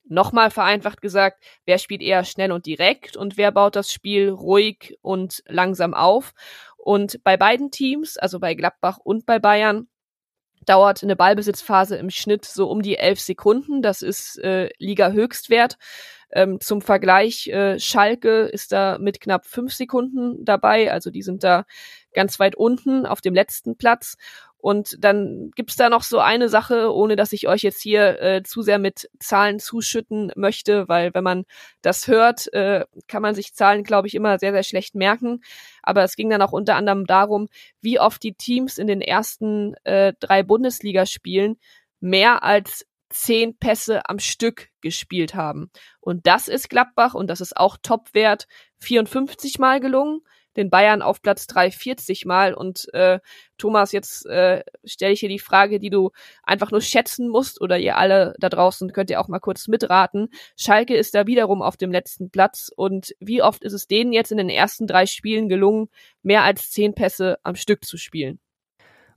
Nochmal vereinfacht gesagt, wer spielt eher schnell und direkt und wer baut das Spiel ruhig und langsam auf. Und bei beiden Teams, also bei Gladbach und bei Bayern, dauert eine Ballbesitzphase im Schnitt so um die elf Sekunden. Das ist äh, Liga-Höchstwert. Ähm, zum Vergleich, äh, Schalke ist da mit knapp fünf Sekunden dabei, also die sind da ganz weit unten auf dem letzten Platz. Und dann gibt's da noch so eine Sache, ohne dass ich euch jetzt hier äh, zu sehr mit Zahlen zuschütten möchte, weil wenn man das hört, äh, kann man sich Zahlen, glaube ich, immer sehr, sehr schlecht merken. Aber es ging dann auch unter anderem darum, wie oft die Teams in den ersten äh, drei Bundesligaspielen mehr als zehn Pässe am Stück gespielt haben. Und das ist Gladbach und das ist auch Topwert 54 Mal gelungen den Bayern auf Platz 3 40 Mal. Und äh, Thomas, jetzt äh, stelle ich hier die Frage, die du einfach nur schätzen musst, oder ihr alle da draußen könnt ihr auch mal kurz mitraten. Schalke ist da wiederum auf dem letzten Platz. Und wie oft ist es denen jetzt in den ersten drei Spielen gelungen, mehr als zehn Pässe am Stück zu spielen?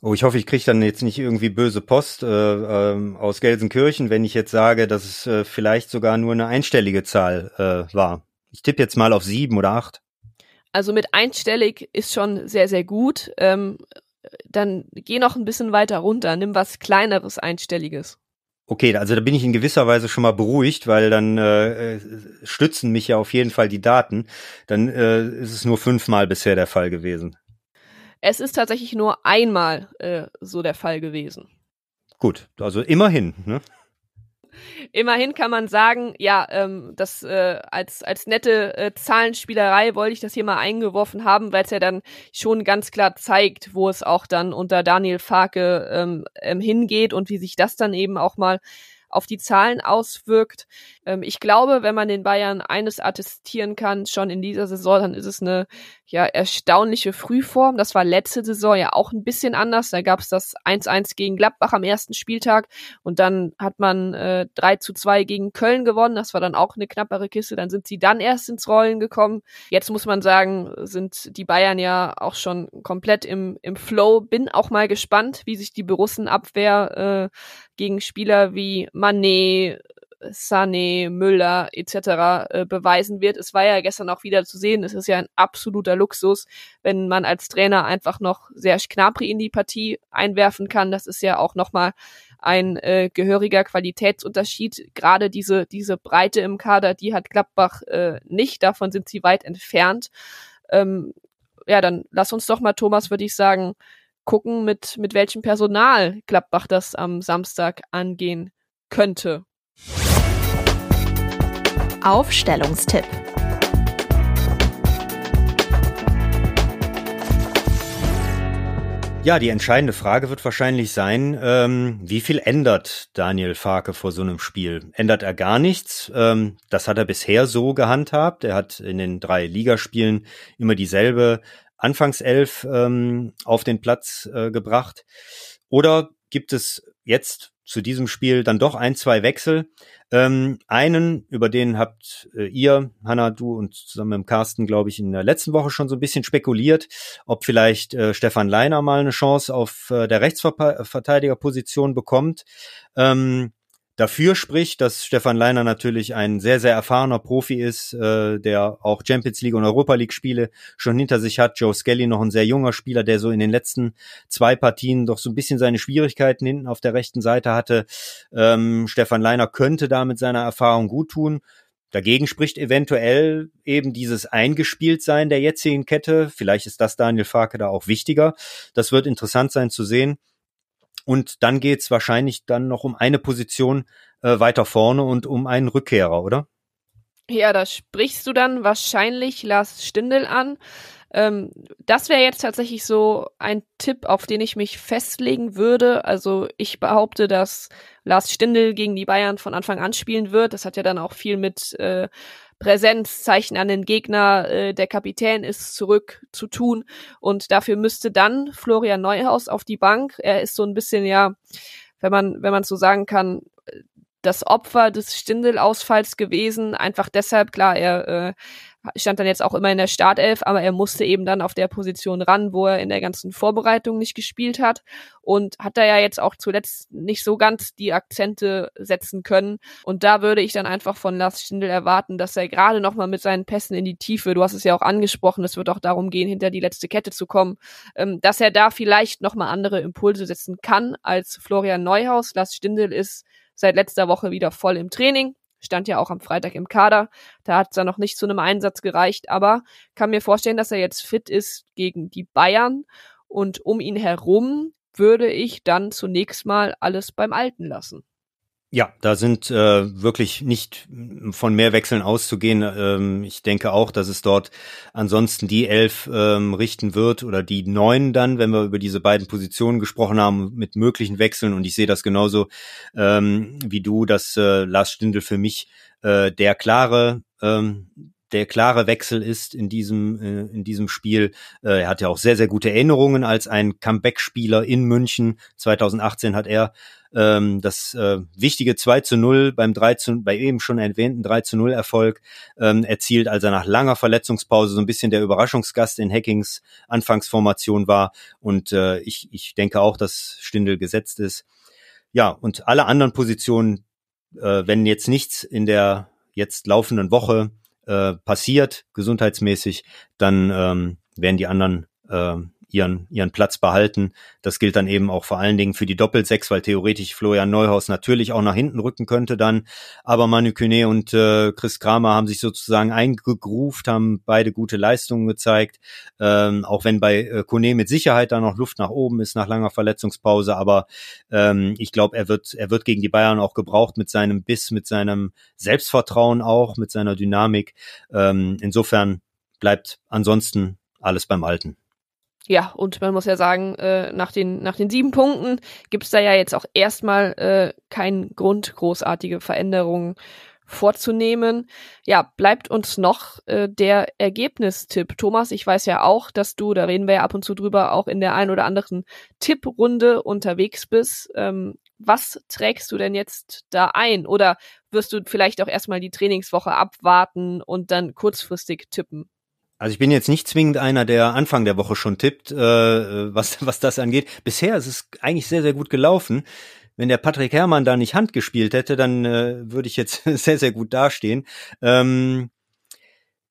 Oh, ich hoffe, ich kriege dann jetzt nicht irgendwie böse Post äh, äh, aus Gelsenkirchen, wenn ich jetzt sage, dass es äh, vielleicht sogar nur eine einstellige Zahl äh, war. Ich tippe jetzt mal auf sieben oder acht. Also mit einstellig ist schon sehr, sehr gut. Ähm, dann geh noch ein bisschen weiter runter, nimm was kleineres, einstelliges. Okay, also da bin ich in gewisser Weise schon mal beruhigt, weil dann äh, stützen mich ja auf jeden Fall die Daten. Dann äh, ist es nur fünfmal bisher der Fall gewesen. Es ist tatsächlich nur einmal äh, so der Fall gewesen. Gut, also immerhin. Ne? Immerhin kann man sagen, ja, ähm, das äh, als als nette äh, Zahlenspielerei wollte ich das hier mal eingeworfen haben, weil es ja dann schon ganz klar zeigt, wo es auch dann unter Daniel Farke ähm, ähm, hingeht und wie sich das dann eben auch mal auf die Zahlen auswirkt. Ähm, ich glaube, wenn man den Bayern eines attestieren kann, schon in dieser Saison, dann ist es eine ja erstaunliche Frühform. Das war letzte Saison ja auch ein bisschen anders. Da gab es das 1-1 gegen Gladbach am ersten Spieltag und dann hat man äh, 3 zu 2 gegen Köln gewonnen. Das war dann auch eine knappere Kiste. Dann sind sie dann erst ins Rollen gekommen. Jetzt muss man sagen, sind die Bayern ja auch schon komplett im, im Flow. Bin auch mal gespannt, wie sich die Borussenabwehr äh, gegen Spieler wie Manet, Sané, Müller etc. Äh, beweisen wird. Es war ja gestern auch wieder zu sehen, es ist ja ein absoluter Luxus, wenn man als Trainer einfach noch Serge Gnabry in die Partie einwerfen kann. Das ist ja auch nochmal ein äh, gehöriger Qualitätsunterschied. Gerade diese, diese Breite im Kader, die hat Gladbach äh, nicht. Davon sind sie weit entfernt. Ähm, ja, dann lass uns doch mal, Thomas, würde ich sagen, gucken, mit, mit welchem Personal Gladbach das am Samstag angehen könnte. Aufstellungstipp. Ja, die entscheidende Frage wird wahrscheinlich sein, ähm, wie viel ändert Daniel Farke vor so einem Spiel? Ändert er gar nichts? Ähm, das hat er bisher so gehandhabt. Er hat in den drei Ligaspielen immer dieselbe Anfangself ähm, auf den Platz äh, gebracht? Oder gibt es jetzt zu diesem Spiel dann doch ein, zwei Wechsel? Ähm, einen, über den habt äh, ihr, Hanna, du und zusammen mit Carsten, glaube ich, in der letzten Woche schon so ein bisschen spekuliert, ob vielleicht äh, Stefan Leiner mal eine Chance auf äh, der Rechtsverteidigerposition bekommt. Ähm, dafür spricht, dass Stefan Leiner natürlich ein sehr, sehr erfahrener Profi ist, äh, der auch Champions League und Europa League Spiele schon hinter sich hat. Joe Skelly noch ein sehr junger Spieler, der so in den letzten zwei Partien doch so ein bisschen seine Schwierigkeiten hinten auf der rechten Seite hatte. Ähm, Stefan Leiner könnte da mit seiner Erfahrung gut tun. Dagegen spricht eventuell eben dieses Eingespieltsein der jetzigen Kette. Vielleicht ist das Daniel Farke da auch wichtiger. Das wird interessant sein zu sehen. Und dann geht's wahrscheinlich dann noch um eine Position äh, weiter vorne und um einen Rückkehrer, oder? Ja, da sprichst du dann wahrscheinlich Lars Stindl an. Ähm, das wäre jetzt tatsächlich so ein Tipp, auf den ich mich festlegen würde. Also ich behaupte, dass Lars Stindl gegen die Bayern von Anfang an spielen wird. Das hat ja dann auch viel mit äh, Präsenzzeichen an den Gegner, äh, der Kapitän ist zurück zu tun. Und dafür müsste dann Florian Neuhaus auf die Bank. Er ist so ein bisschen, ja, wenn man, wenn man so sagen kann, das Opfer des Stindel-Ausfalls gewesen. Einfach deshalb, klar, er äh, stand dann jetzt auch immer in der Startelf, aber er musste eben dann auf der Position ran, wo er in der ganzen Vorbereitung nicht gespielt hat und hat da ja jetzt auch zuletzt nicht so ganz die Akzente setzen können. Und da würde ich dann einfach von Lars Stindl erwarten, dass er gerade nochmal mit seinen Pässen in die Tiefe, du hast es ja auch angesprochen, es wird auch darum gehen, hinter die letzte Kette zu kommen, ähm, dass er da vielleicht nochmal andere Impulse setzen kann als Florian Neuhaus. Lars Stindl ist seit letzter Woche wieder voll im Training stand ja auch am Freitag im Kader. Da hat es dann noch nicht zu einem Einsatz gereicht, aber kann mir vorstellen, dass er jetzt fit ist gegen die Bayern und um ihn herum würde ich dann zunächst mal alles beim Alten lassen. Ja, da sind äh, wirklich nicht von mehr Wechseln auszugehen. Ähm, ich denke auch, dass es dort ansonsten die elf ähm, richten wird oder die neun dann, wenn wir über diese beiden Positionen gesprochen haben, mit möglichen Wechseln. Und ich sehe das genauso ähm, wie du, dass äh, Lars Stindl für mich äh, der klare ähm, der klare Wechsel ist in diesem äh, in diesem Spiel. Äh, er hat ja auch sehr sehr gute Erinnerungen als ein Comeback-Spieler in München. 2018 hat er ähm, das äh, wichtige 2 zu 0 beim 3 zu, bei eben schon erwähnten 3 zu 0 Erfolg ähm, erzielt, als er nach langer Verletzungspause so ein bisschen der Überraschungsgast in Hackings Anfangsformation war. Und äh, ich, ich denke auch, dass Stindel gesetzt ist. Ja, und alle anderen Positionen, äh, wenn jetzt nichts in der jetzt laufenden Woche äh, passiert, gesundheitsmäßig, dann ähm, werden die anderen äh, ihren, ihren Platz behalten. Das gilt dann eben auch vor allen Dingen für die Doppelsechs, weil theoretisch Florian Neuhaus natürlich auch nach hinten rücken könnte dann. Aber Manu Kune und äh, Chris Kramer haben sich sozusagen eingegruft, haben beide gute Leistungen gezeigt. Ähm, auch wenn bei äh, Kone mit Sicherheit da noch Luft nach oben ist nach langer Verletzungspause. Aber ähm, ich glaube, er wird, er wird gegen die Bayern auch gebraucht mit seinem Biss, mit seinem Selbstvertrauen auch, mit seiner Dynamik. Ähm, insofern bleibt ansonsten alles beim Alten. Ja, und man muss ja sagen, äh, nach, den, nach den sieben Punkten gibt's da ja jetzt auch erstmal äh, keinen Grund, großartige Veränderungen vorzunehmen. Ja, bleibt uns noch äh, der Ergebnistipp. Thomas, ich weiß ja auch, dass du, da reden wir ja ab und zu drüber, auch in der ein oder anderen Tipprunde unterwegs bist. Ähm, was trägst du denn jetzt da ein? Oder wirst du vielleicht auch erstmal die Trainingswoche abwarten und dann kurzfristig tippen? Also ich bin jetzt nicht zwingend einer, der Anfang der Woche schon tippt, äh, was, was das angeht. Bisher ist es eigentlich sehr, sehr gut gelaufen. Wenn der Patrick Herrmann da nicht Hand gespielt hätte, dann äh, würde ich jetzt <laughs> sehr, sehr gut dastehen. Ähm,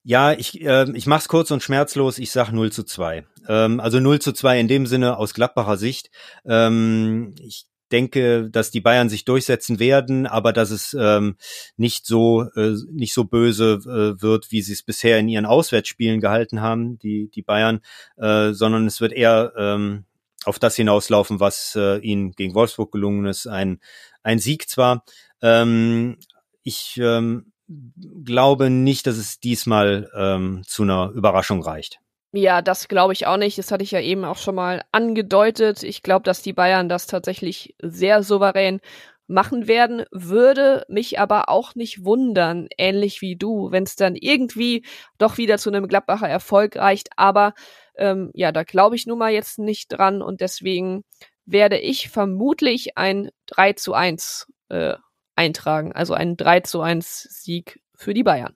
ja, ich, äh, ich mach's kurz und schmerzlos. Ich sag 0 zu 2. Ähm, also 0 zu 2 in dem Sinne aus Gladbacher Sicht. Ähm, ich denke, dass die Bayern sich durchsetzen werden, aber dass es ähm, nicht so äh, nicht so böse äh, wird, wie sie es bisher in ihren Auswärtsspielen gehalten haben, die die Bayern, äh, sondern es wird eher ähm, auf das hinauslaufen, was äh, ihnen gegen Wolfsburg gelungen ist, ein ein Sieg zwar. Ähm, ich ähm, glaube nicht, dass es diesmal ähm, zu einer Überraschung reicht. Ja, das glaube ich auch nicht. Das hatte ich ja eben auch schon mal angedeutet. Ich glaube, dass die Bayern das tatsächlich sehr souverän machen werden, würde mich aber auch nicht wundern, ähnlich wie du, wenn es dann irgendwie doch wieder zu einem Gladbacher Erfolg reicht. Aber ähm, ja, da glaube ich nun mal jetzt nicht dran und deswegen werde ich vermutlich ein 3 zu 1 äh, eintragen, also einen 3 zu 1 Sieg für die Bayern.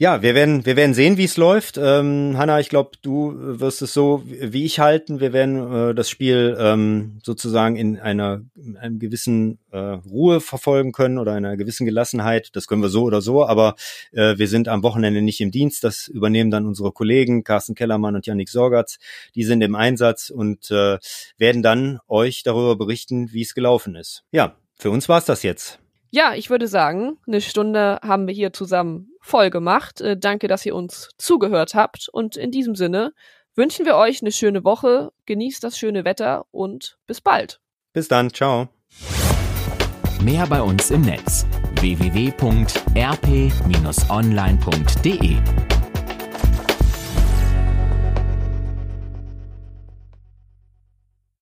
Ja, wir werden, wir werden sehen, wie es läuft. Ähm, Hanna, ich glaube, du wirst es so wie ich halten. Wir werden äh, das Spiel ähm, sozusagen in einer in einem gewissen äh, Ruhe verfolgen können oder einer gewissen Gelassenheit. Das können wir so oder so, aber äh, wir sind am Wochenende nicht im Dienst. Das übernehmen dann unsere Kollegen Carsten Kellermann und Yannick Sorgatz. Die sind im Einsatz und äh, werden dann euch darüber berichten, wie es gelaufen ist. Ja, für uns war's das jetzt. Ja, ich würde sagen, eine Stunde haben wir hier zusammen voll gemacht. Äh, danke, dass ihr uns zugehört habt. Und in diesem Sinne wünschen wir euch eine schöne Woche, genießt das schöne Wetter und bis bald. Bis dann, ciao. Mehr bei uns im Netz www.rp-online.de